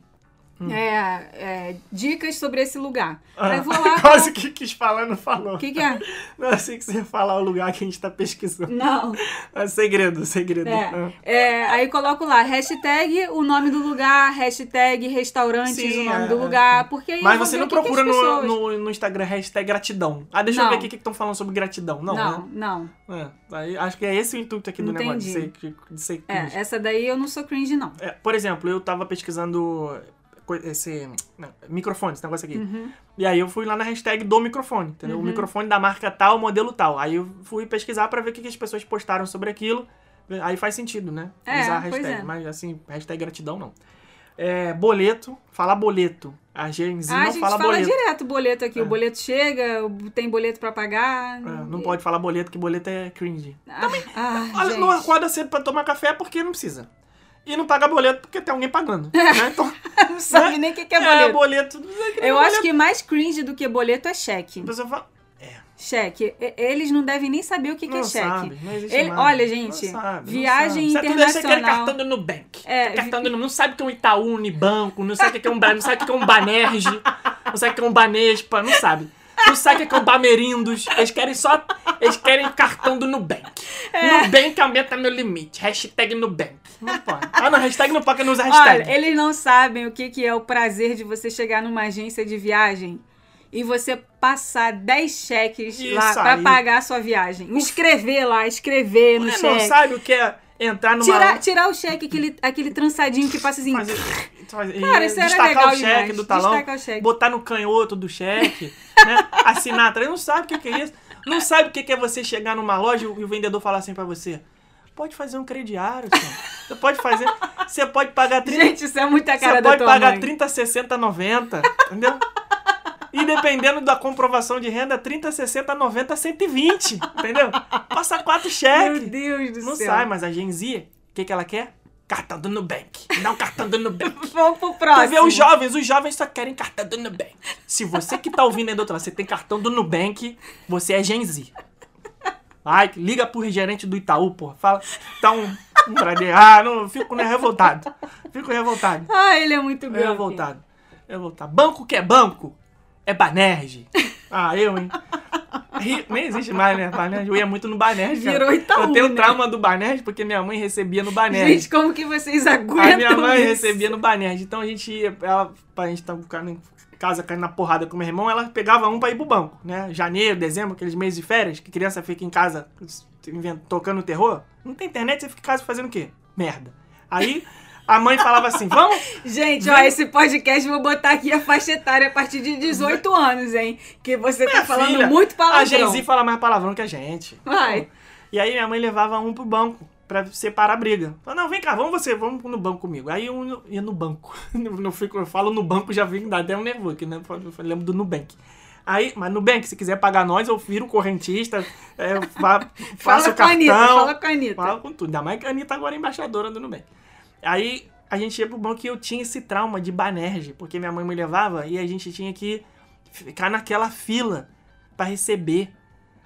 Hum. é, é, dicas sobre esse lugar. Ah, Aí eu vou lá. [LAUGHS] Quase que quis falar, não falou. O que, que é? [LAUGHS] Não, eu sei que você ia falar o lugar que a gente tá pesquisando. Não. É segredo, segredo. É, Ah. é, aí coloco lá, hashtag o nome do lugar, hashtag restaurantes, Sim, o nome é, do é. lugar, porque aí eu Mas você não o que que procura no, no, no Instagram hashtag gratidão. Ah, deixa eu Não. ver aqui o que estão falando sobre gratidão. Não, Não, né? não. É, aí acho que é esse o intuito aqui do Entendi. negócio, de ser, de ser É, cringe. essa daí eu não sou cringe, não. É, por exemplo, eu tava pesquisando esse não, microfone, esse negócio aqui. Uhum. E aí eu fui lá na hashtag do microfone, entendeu? O microfone da marca tal, modelo tal. Aí eu fui pesquisar pra ver o que, que as pessoas postaram sobre aquilo. Aí faz sentido, né? É, Usar a hashtag. é. Mas assim, hashtag gratidão não. É, boleto, falar boleto. A Gen Z Ah, a não gente fala fala boleto. direto boleto aqui. É. O boleto chega, tem boleto pra pagar. É, não pode falar boleto, que boleto é cringe. Ah, ah, Olha, gente. não acorda cedo pra tomar café porque não precisa. E não paga boleto porque tem alguém pagando. [LAUGHS] né? Então, não sabe nem o que, que é é, boleto. boleto. é que nem Eu acho boleto. que mais cringe do que boleto é cheque. A pessoa fala, Cheque. E- Eles não devem nem saber o que, que não é cheque. sabe, não existe Ele- mais. olha, Não gente, sabe, não viagem sabe. Isso é tudo esse aquele internacional. cartão do Nubank. É, cartão do Nubank. Não sabe o que é um Itaú, Unibanco, não sabe o que é um, não sabe o que é um Banerje, não sabe o que é um Banespa, não sabe. Não sabe o que é um Bamerindos. Eles querem só. Eles querem cartão do Nubank. É. Nubank aumenta meu limite. Hashtag Nubank. Não pode. Ah, não, hashtag não pode, não usa hashtag. Olha, eles não sabem o que, que é o prazer de você chegar numa agência de viagem e você passar 10 cheques Isso lá pra aí. pagar a sua viagem. Escrever lá, escrever no não cheque. sabe o que é entrar numa. Tirar, tirar o cheque, aquele, aquele trançadinho que passa assim. fazer- fazer- Cara, isso era destacar legal o cheque do talão, Destacar botar no canhoto do cheque, né? [LAUGHS] assinar atrás, não sabe o que, que é isso. Não sabe o que que é você chegar numa loja e o vendedor falar assim pra você. Pode fazer um crediário, senhor. Você pode fazer. Você pode pagar 30, Gente, isso é muita cara você pode pagar mãe. 30, 60, 90. Entendeu? E dependendo da comprovação de renda, 30, 60, 90, 120. Entendeu? Passa quatro Meu cheques. Deus do Não céu. sai, mas a Gen Z, o que, que ela quer? Cartão do Nubank. Um cartão do Nubank. [LAUGHS] Vamos pro Tu próximo. vê os jovens, os jovens só querem cartão do Nubank. Se você que tá ouvindo aí do outro lado, você tem cartão do Nubank, você é Gen Z. Ai, liga pro gerente do Itaú, pô. Fala, tá um, um. Ah, não, fico né, revoltado. Fico revoltado. Ah, ele é muito grande. revoltado. Revoltado. Banco que é banco é Banerje. [LAUGHS] Ah, eu, hein? Nem existe mais, né? Banerje. Eu ia muito no Banerje. cara. Virou Itaú, Eu tenho né? trauma do Banerje porque minha mãe recebia no Banerje. Gente, como que vocês aguentam A minha mãe isso? recebia no Banerj. Então a gente ia, ela, pra gente estar ficando em casa caindo na porrada com meu irmão, ela pegava um pra ir pro banco, né? Janeiro, dezembro, aqueles meses de férias, que criança fica em casa tocando terror. Não tem internet, você fica em casa fazendo o quê? Merda. Aí a mãe falava assim: vamos. [LAUGHS] Gente, ó, Vem- esse podcast eu vou botar aqui a faixa etária a partir de 18 anos, hein? Que você tá Minha falando filha, muito palavrão. A Gen Z fala mais palavrão que a gente. Vai. E aí minha mãe levava um pro banco pra separar a briga. Falou, não, vem cá, vamos você, vamos no banco comigo. Aí eu ia no banco. [LAUGHS] Não fico, eu falo no banco, já vim, dá até um nervoso, que né? eu lembro do Nubank. Aí, mas Nubank, se quiser pagar nós, eu viro correntista, é, [LAUGHS] faço Fala o com a Anitta, cartão. fala com a Anitta. Fala com tudo. Ainda mais que a Anitta agora é embaixadora do Nubank. Aí a gente ia pro banco e eu tinha esse trauma de Banerje, porque minha mãe me levava e a gente tinha que ficar naquela fila pra receber.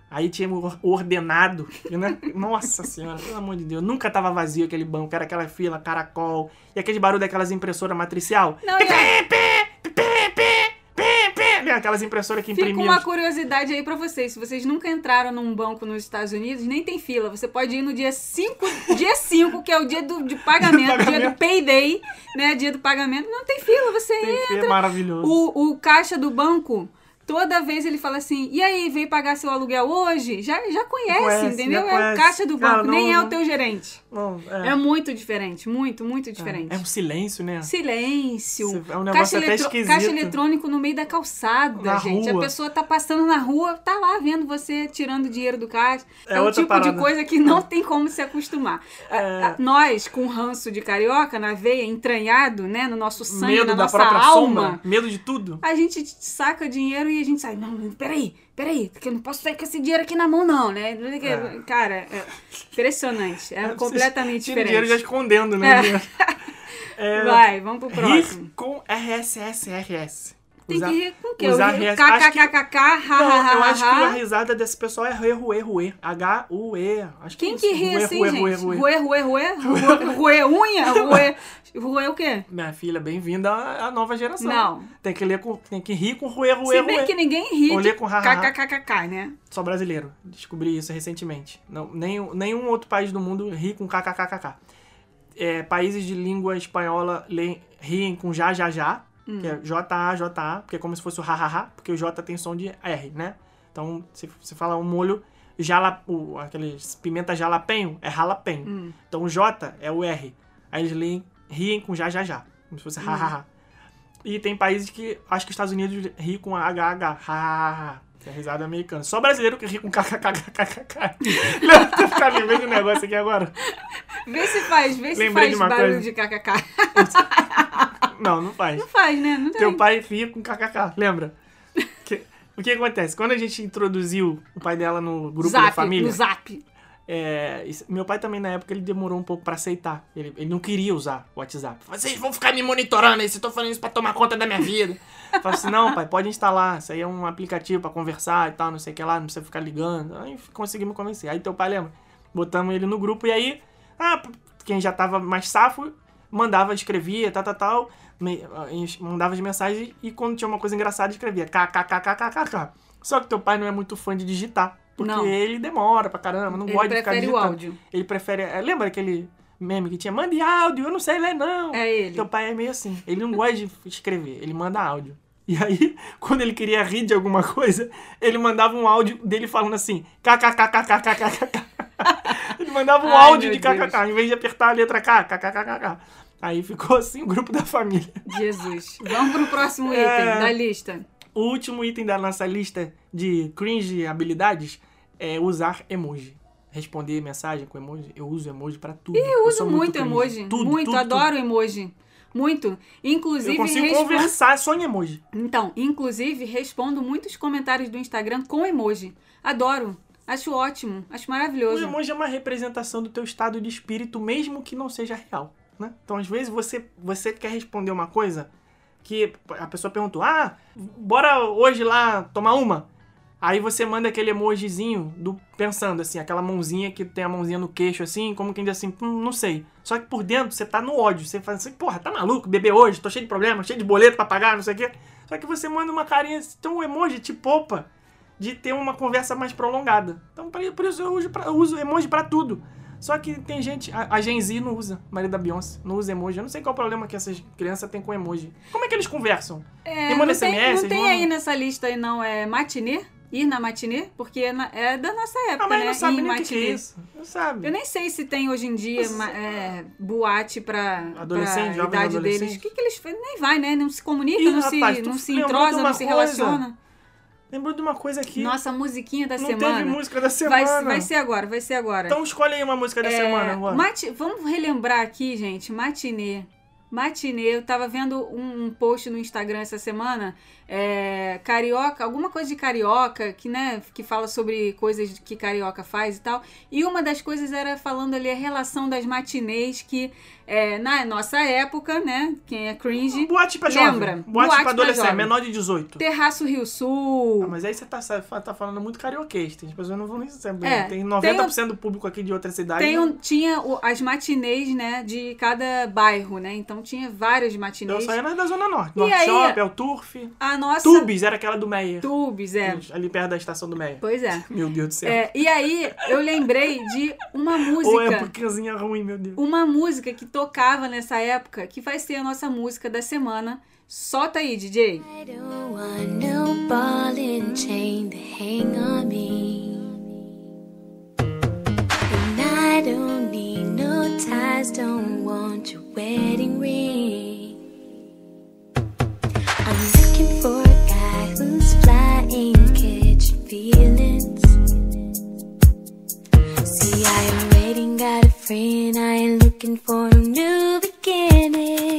Aí tinha o ordenado, né? [LAUGHS] Nossa senhora, pelo amor de Deus. Nunca tava vazio aquele banco, era aquela fila, caracol. E aquele barulho daquelas impressoras matricial. Não, Pé, Aquelas impressoras que Fica imprimiam. uma curiosidade aí pra vocês. Se vocês nunca entraram num banco nos Estados Unidos, nem tem fila. Você pode ir no dia 5, dia 5, que é o dia do, de [LAUGHS] pagamento, dia do payday, né? Dia do pagamento. Não tem fila, você Tem que entra. ser maravilhoso. O, o caixa do banco, toda vez ele fala assim: e aí, veio pagar seu aluguel hoje? Já, já conhece, Conhece, entendeu? já É o conhece. caixa do banco, Cara, nem não- é o teu gerente. Bom, É, muito diferente, muito, muito diferente. É um silêncio, né? Silêncio. É um negócio até eletro- esquisito. caixa eletrônico no meio da calçada, Na gente. rua. A pessoa tá passando na rua, tá lá vendo você tirando dinheiro do caixa. É É, o outra tipo parada. de coisa que não tem como se acostumar. É. Nós, com ranço de carioca na veia, entranhado, né, no nosso sangue, Medo na da nossa própria alma, sombra, medo de tudo. a gente saca dinheiro e a gente sai, não, peraí, peraí, porque eu não posso sair com esse dinheiro aqui na mão, não, né? É. Cara, é impressionante. É, [LAUGHS] completamente o dinheiro já diferente. escondendo, né? É. [LAUGHS] É, Vai, vamos pro próximo. Rir com RSSRS. Tem Usar- que rir com o quê? usar rir- KKKKK, ha, eu acho que a risada desse pessoal é ruê, ruê, ruê. H-U-E. Acho que é Quem que ri Ruê, assim, ruê, gente? ruê, ruê. Ruê, ruê, ruê? [LAUGHS] Ruê, ruê unha? Ruê, ruê o quê? Minha filha, bem-vinda à nova geração. Não. Tem que ler com. Tem que rir com ruê, ruê, Se bem ruê. que ninguém ri Ou de ler com. KKKKK, né? Só brasileiro. Descobri isso recentemente. Não, nenhum, nenhum outro país do mundo ri com kkkk. É, países de língua espanhola leem- riem com já, já, já. Hum. Que é J-A, J-A, porque é como se fosse o ha, ha, ha, porque o J tem som de R, né? Então, se você fala um molho, jala, o, aquele pimenta jalapenho, é jalapenho. Hum. Então, o J é o R. Aí eles leem, riem com já, já, já. Como se fosse ha, ha, ha. E tem países que, acho que os Estados Unidos ri com H, H, ha, ha, ha. Que é risada americana. Só brasileiro que ri com kkkkkk. Lembra de ficar lembrando de um negócio aqui agora? Vê se faz, vê se Lembrei faz de barulho coisa. de KKK. [LAUGHS] Não, não faz. Não faz, né? Não tem. Teu pai ria com kkk, lembra? Que- o que acontece? Quando a gente introduziu o pai dela no grupo zap, da família, No zap. é, isso- meu pai também na época ele demorou um pouco pra aceitar. Ele, ele não queria usar o WhatsApp. Vocês vão ficar me monitorando aí, vocês estão fazendo isso pra tomar conta da minha vida. [LAUGHS] Falei assim, não, pai, pode instalar. Isso aí é um aplicativo pra conversar e tal, não sei o que lá, não precisa ficar ligando. Aí conseguimos convencer. Aí teu pai lembra? Botamos ele no grupo e aí, ah, quem já tava mais safo, mandava, escrevia, tal, tal, tal. Me- mandava as mensagens e quando tinha uma coisa engraçada escrevia kkkkkk. Só que teu pai não é muito fã de digitar. Porque Não. ele demora pra caramba, não Ele gosta de ficar prefere o digitando. áudio. Ele prefere. é, lembra aquele meme que tinha? Mande áudio, eu não sei ler, não. É ele. Teu pai é meio assim. Ele não gosta de escrever, ele manda áudio. E aí, [LAUGHS] quando ele queria rir de alguma coisa, ele mandava um áudio dele falando assim: kkkkkkkk. [LAUGHS] Ele mandava um Ai, áudio de kkk, em vez de apertar a letra K, kkkk. Aí ficou assim o grupo da família. Jesus. Vamos pro próximo É. item da lista. O último item da nossa lista de cringe habilidades é usar emoji. Responder mensagem com emoji. Eu uso emoji pra tudo. Eu uso sou muito, cringe. emoji. Tudo, muito, tudo, adoro emoji. Muito. Inclusive, Eu consigo respondo- conversar só em emoji. Então, inclusive, respondo muitos comentários do Instagram com emoji. Adoro. Acho ótimo. Acho O maravilhoso. emoji é uma representação do teu estado de espírito, mesmo que não seja real, né? Então, às vezes, você, você quer responder uma coisa que a pessoa perguntou, ah, bora hoje lá tomar uma? Aí você manda aquele emojizinho do pensando, assim, aquela mãozinha que tem a mãozinha no queixo, assim, como quem diz assim, hum, não sei. Só que por dentro você tá no ódio. Você fala assim, porra, tá maluco? Beber hoje, tô cheio de problema, cheio de boleto pra pagar, não sei o quê. Só que você manda uma carinha, então o emoji te poupa de ter uma conversa mais prolongada. Então, por isso eu uso, eu uso emoji pra tudo. Só que tem gente, a, a Gen Z não usa, marido da Beyoncé, não usa emoji. Eu não sei qual o problema que essas crianças têm com emoji. Como é que eles conversam? É, tem, SMS, não tem aí nessa lista aí, não. É matinê? Ir na matinê? Porque é, na- é da nossa época, Ah, mas né? não sabe nem o que, é isso. Não sabe. Eu nem sei se tem hoje em dia ma- é, boate pra, Adolescente, pra idade adolescente? deles. O que, que eles fazem? Nem vai, né? Não se comunica, Ih, não, rapaz, se, não se entrosa, não se relaciona. Lembrou de uma coisa aqui. Nossa, musiquinha da não semana. teve música da semana. vai, vai ser agora, vai ser agora. Então escolhe aí uma música da É, semana, Juan. mati- Vamos relembrar aqui, gente, matinê. Matinê, eu tava vendo um, um post no Instagram essa semana, é, carioca, alguma coisa de carioca, que, né, que fala sobre coisas que carioca faz e tal. E uma das coisas era falando ali a relação das matinês que, é, na nossa época, né, quem é cringe, Boate pra Lembra? jovem. Boate, Boate pra adolescente, menor de 18. Terraço Rio Sul, Ah, mas aí você tá, tá falando muito carioquês. Tem pessoas não vão nem saber. É, tem tem 90% do público aqui de outra cidade. Tem um- tinha o- as matinês, né, de cada bairro, né? Então tinha várias Eu matinês. saí na da Zona Norte. Norte aí- Shop, é o Turf. A nossa Tubes era aquela do Meyer. Tubes, é. Ali perto da estação do Meyer. Pois é. [LAUGHS] Meu Deus do céu. É, e aí eu lembrei de uma Ou é música, épocazinha ruim, meu Deus. uma música que tocava nessa época, que vai ser a nossa música da semana. Solta aí, DJ. I don't want no ball and chain to hang on me. And I don't need no ties, don't want your wedding ring. Looking for a guy who's flying, catching feelings. See, I already got a friend, I ain't looking for a new beginnings.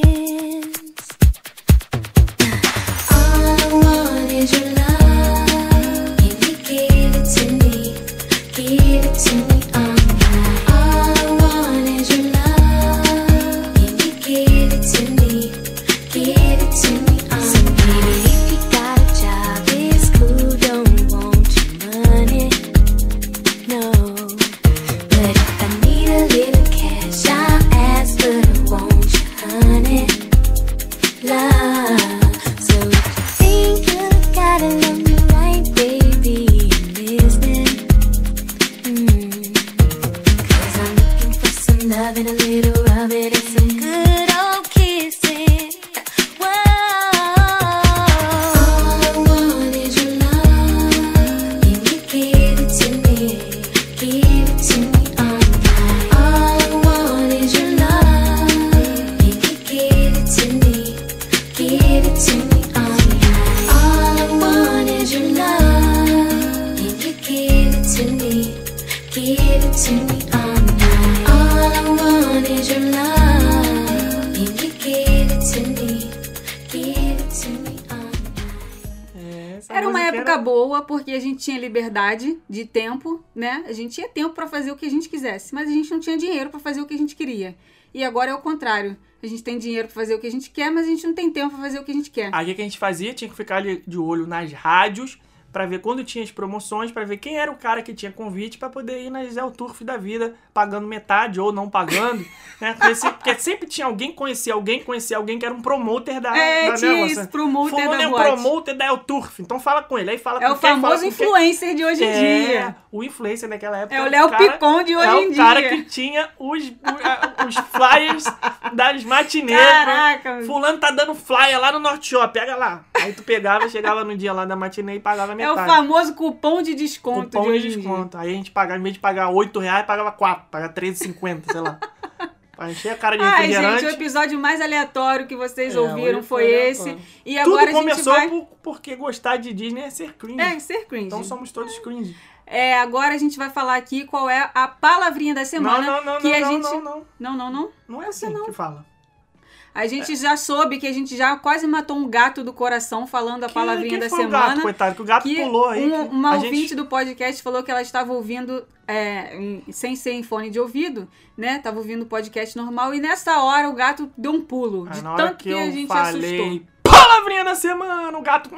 Gente tinha tempo pra fazer o que a gente quisesse, mas a gente não tinha dinheiro pra fazer o que a gente queria. E agora é o contrário. A gente tem dinheiro pra fazer o que a gente quer, mas a gente não tem tempo pra fazer o que a gente quer. Aí o que a gente fazia? Tinha que ficar ali de olho nas rádios pra ver quando tinha as promoções, pra ver quem era o cara que tinha convite pra poder ir nas El Turf da vida, pagando metade ou não pagando, [LAUGHS] né? Porque, se- porque sempre tinha alguém conhecia alguém, conhecia alguém que era um promoter da, É, da tinha negócio. isso, promoter Fulano da é um boate. promoter da El Turf, então fala com ele, aí fala É com o quem, famoso com quem. influencer de hoje em É, dia. o influencer daquela época. É o Léo Picon de hoje é em o cara dia. que tinha os, os, flyers das matinês. Caraca, meu. Fulano tá dando flyer lá no Norte Shop, pega lá. Aí tu pegava, chegava no dia lá da matinê e pagava É o famoso cupom de desconto Cupom de de desconto. Aí a gente pagava, em vez de pagar 8 reais, pagava 4, pagava 13,50, sei lá. [LAUGHS] Pra encher a cara de Ai, gente, o episódio mais aleatório que vocês É, ouviram foi esse. E Tudo agora a gente começou vai... por- porque gostar de Disney é ser cringe. É, ser cringe. Então somos todos cringe. É, agora a gente vai falar aqui qual é a palavrinha da semana. não, não, que não, a não, gente... não, não. Não, não, não. Não é assim que fala. A gente já soube que a gente já quase matou um gato do coração falando a Quem- palavrinha da semana. gato, coitado, que o gato que pulou aí. um- que uma ouvinte gente... do podcast falou que ela estava ouvindo é, em- sem ser em fone de ouvido, né? Tava ouvindo o podcast normal e nessa hora o gato deu um pulo. Ah, De tanto que que, a gente falei assustou. Palavrinha da semana, o gato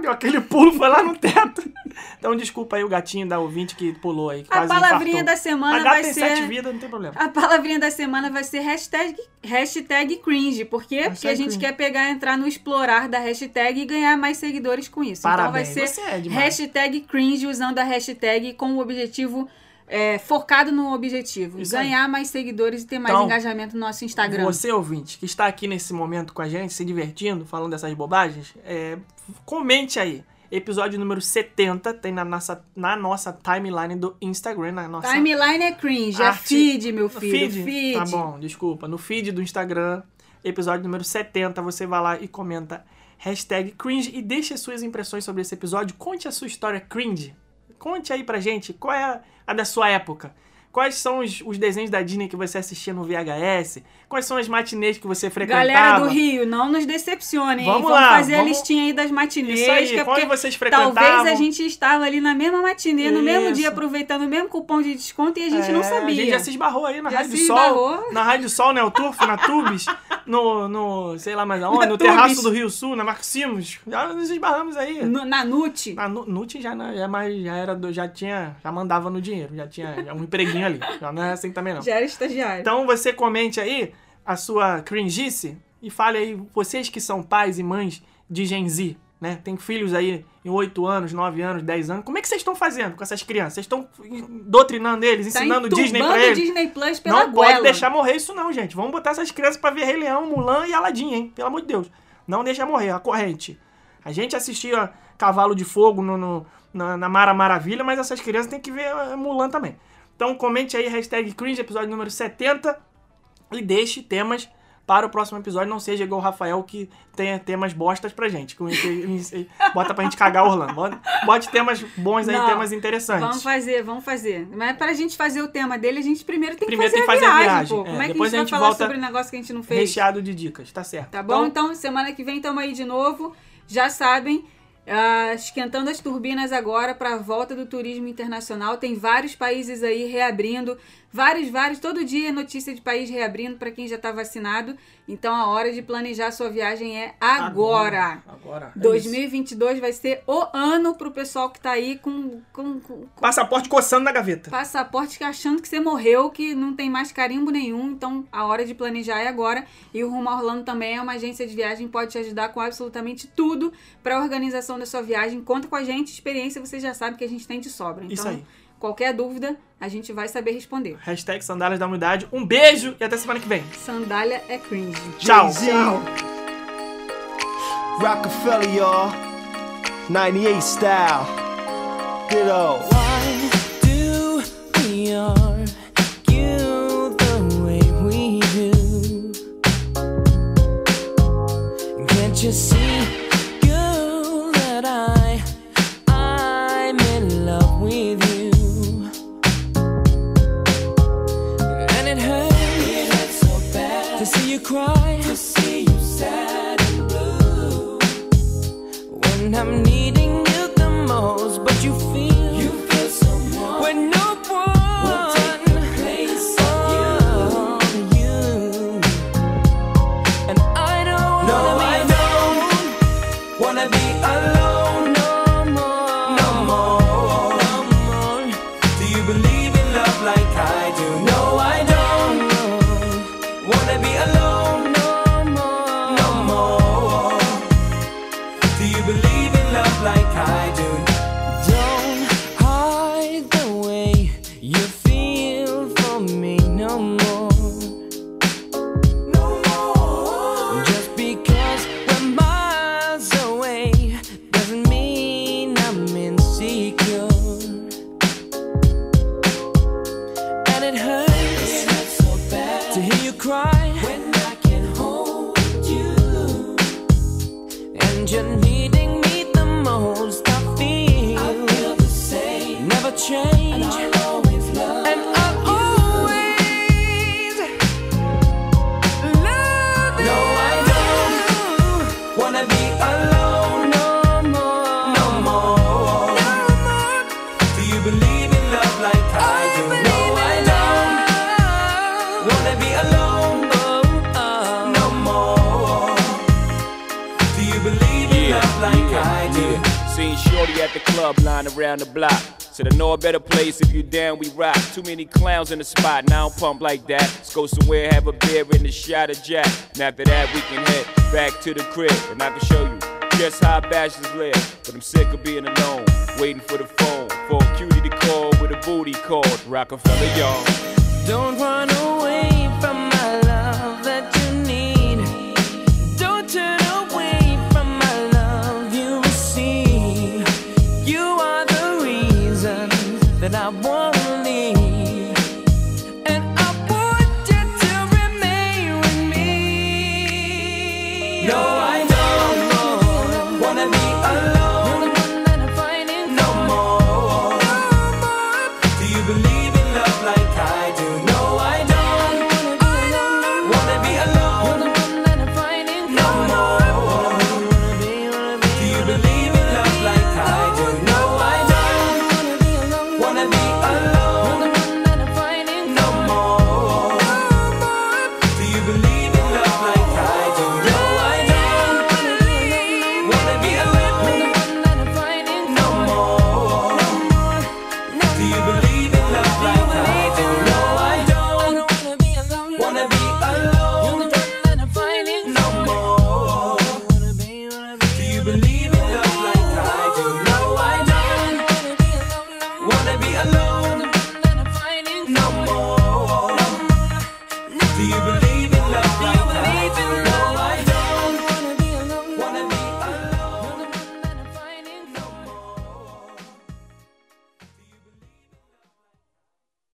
deu aquele pulo, foi lá no teto. [LAUGHS] Então desculpa aí o gatinho da ouvinte que pulou aí. que A palavrinha infartou. da semana vai tem ser. sete vidas, não tem problema. A palavrinha da semana vai ser hashtag, hashtag cringe. Por quê? Porque a Hashtag gente cringe. quer pegar, entrar no explorar da hashtag e ganhar mais seguidores com isso. Parabéns, então vai ser é hashtag cringe usando a hashtag com o objetivo. É, focado no objetivo. Isso aí. ganhar mais seguidores e ter mais Então, engajamento no nosso Instagram. Você, ouvinte, que está aqui nesse momento com a gente, se divertindo, falando dessas bobagens, é, comente aí. Episódio número 70 tem na nossa, na nossa timeline do Instagram, na nossa Timeline é cringe, é Arte- feed, meu filho. Feed. Tá bom, desculpa. No feed do Instagram, episódio número 70, você vai lá e comenta hashtag cringe e deixe suas impressões sobre esse episódio. Conte a sua história cringe. Conte aí pra gente qual é a da sua época. Quais são os, os desenhos da Disney que você assistia no VHS? Quais são as matinês que você frequentava? Galera do Rio, não nos decepcionem. Vamos hein? lá, fazer a vamos- listinha aí das matinês. Isso aí, que é porque vocês frequentavam? Talvez a gente estava ali na mesma matinê, no mesmo dia, aproveitando o mesmo cupom de desconto e a gente não É, sabia. A gente já se esbarrou aí na Já Rádio se Sol. esbarrou. Na Rádio Sol, né? O Turf, na Tubes, [LAUGHS] no, no. sei lá mais aonde, Na no Tubes. terraço do Rio Sul, na Maximos. Já nos esbarramos aí. No- na NUT. Na Nu- Nut já, não- já, mais, já era já tinha. Já mandava no dinheiro, já tinha já um empreguinho ali. Não é assim também, não. Já era estagiário. Então você comente aí a sua cringice e fale aí, vocês que são pais e mães de Gen Z, né? Tem filhos aí em 8 anos, 9 anos, 10 anos. Como é que vocês estão fazendo com essas crianças? Vocês estão doutrinando eles, tá ensinando Disney pra eles? Disney Plus pela Não goela. pode deixar morrer isso não, gente. Vamos botar essas crianças pra ver Rei Leão, Mulan e Aladdin, hein? Pelo amor de Deus. Não deixa morrer, a corrente. A gente assistia Cavalo de Fogo no, no- na, na Mara Maravilha, mas essas crianças têm que ver eh, Mulan também. Então comente aí, hashtag cringe, episódio número 70. E deixe temas para o próximo episódio. Não seja igual o Rafael que tenha temas bostas pra gente. Com Bota pra gente cagar Orlando. Bote- temas bons aí, Não. temas interessantes. Vamos fazer, vamos fazer. Mas pra gente fazer o tema dele, a gente primeiro tem Primeiro que tem fazer, que fazer a a viagem, viagem, pô. é. Como é que a a gente gente vai falar sobre o negócio que a gente não fez? Recheado de dicas, tá certo. Tá bom? Então, semana que vem estamos aí de novo. Já sabem, ah, esquentando as turbinas agora para a volta do turismo internacional. Tem vários países aí reabrindo. Vários, vários. Todo dia é notícia de país reabrindo para quem já está vacinado. Então, a hora de planejar a sua viagem é agora. Agora. é isso. 2022 vai ser o ano pro pessoal que tá aí com, com, com- Passaporte coçando na gaveta. passaporte achando que você morreu, que não tem mais carimbo nenhum. Então, a hora de planejar é agora. E o Rumo Orlando também é uma agência de viagem, pode te ajudar com absolutamente tudo para a organização da sua viagem. Conta com a gente, experiência você já sabe que a gente tem de sobra. Então, Isso aí. Qualquer dúvida, a gente vai saber responder. Hashtag sandálias da umidade. Um beijo e até semana que vem. Sandália é cringe. Tchau. Jay-Z. Rockefeller, y'all. 98 style. Ditto. Why do we argue the way we do? Can't you see, cry, you're needing me the most, I feel, I feel the same. Never change. club line around the block. Said I know a better place if you down, we rock. Too many clowns in the spot, now I'm pumped like that. Let's go somewhere, have a beer and a shot of Jack. And after that, we can head back to the crib, and I can show you just how bachelors live. But I'm sick of being alone, waiting for the phone for a cutie to call with a booty called Rockefeller, y'all. Don't run away.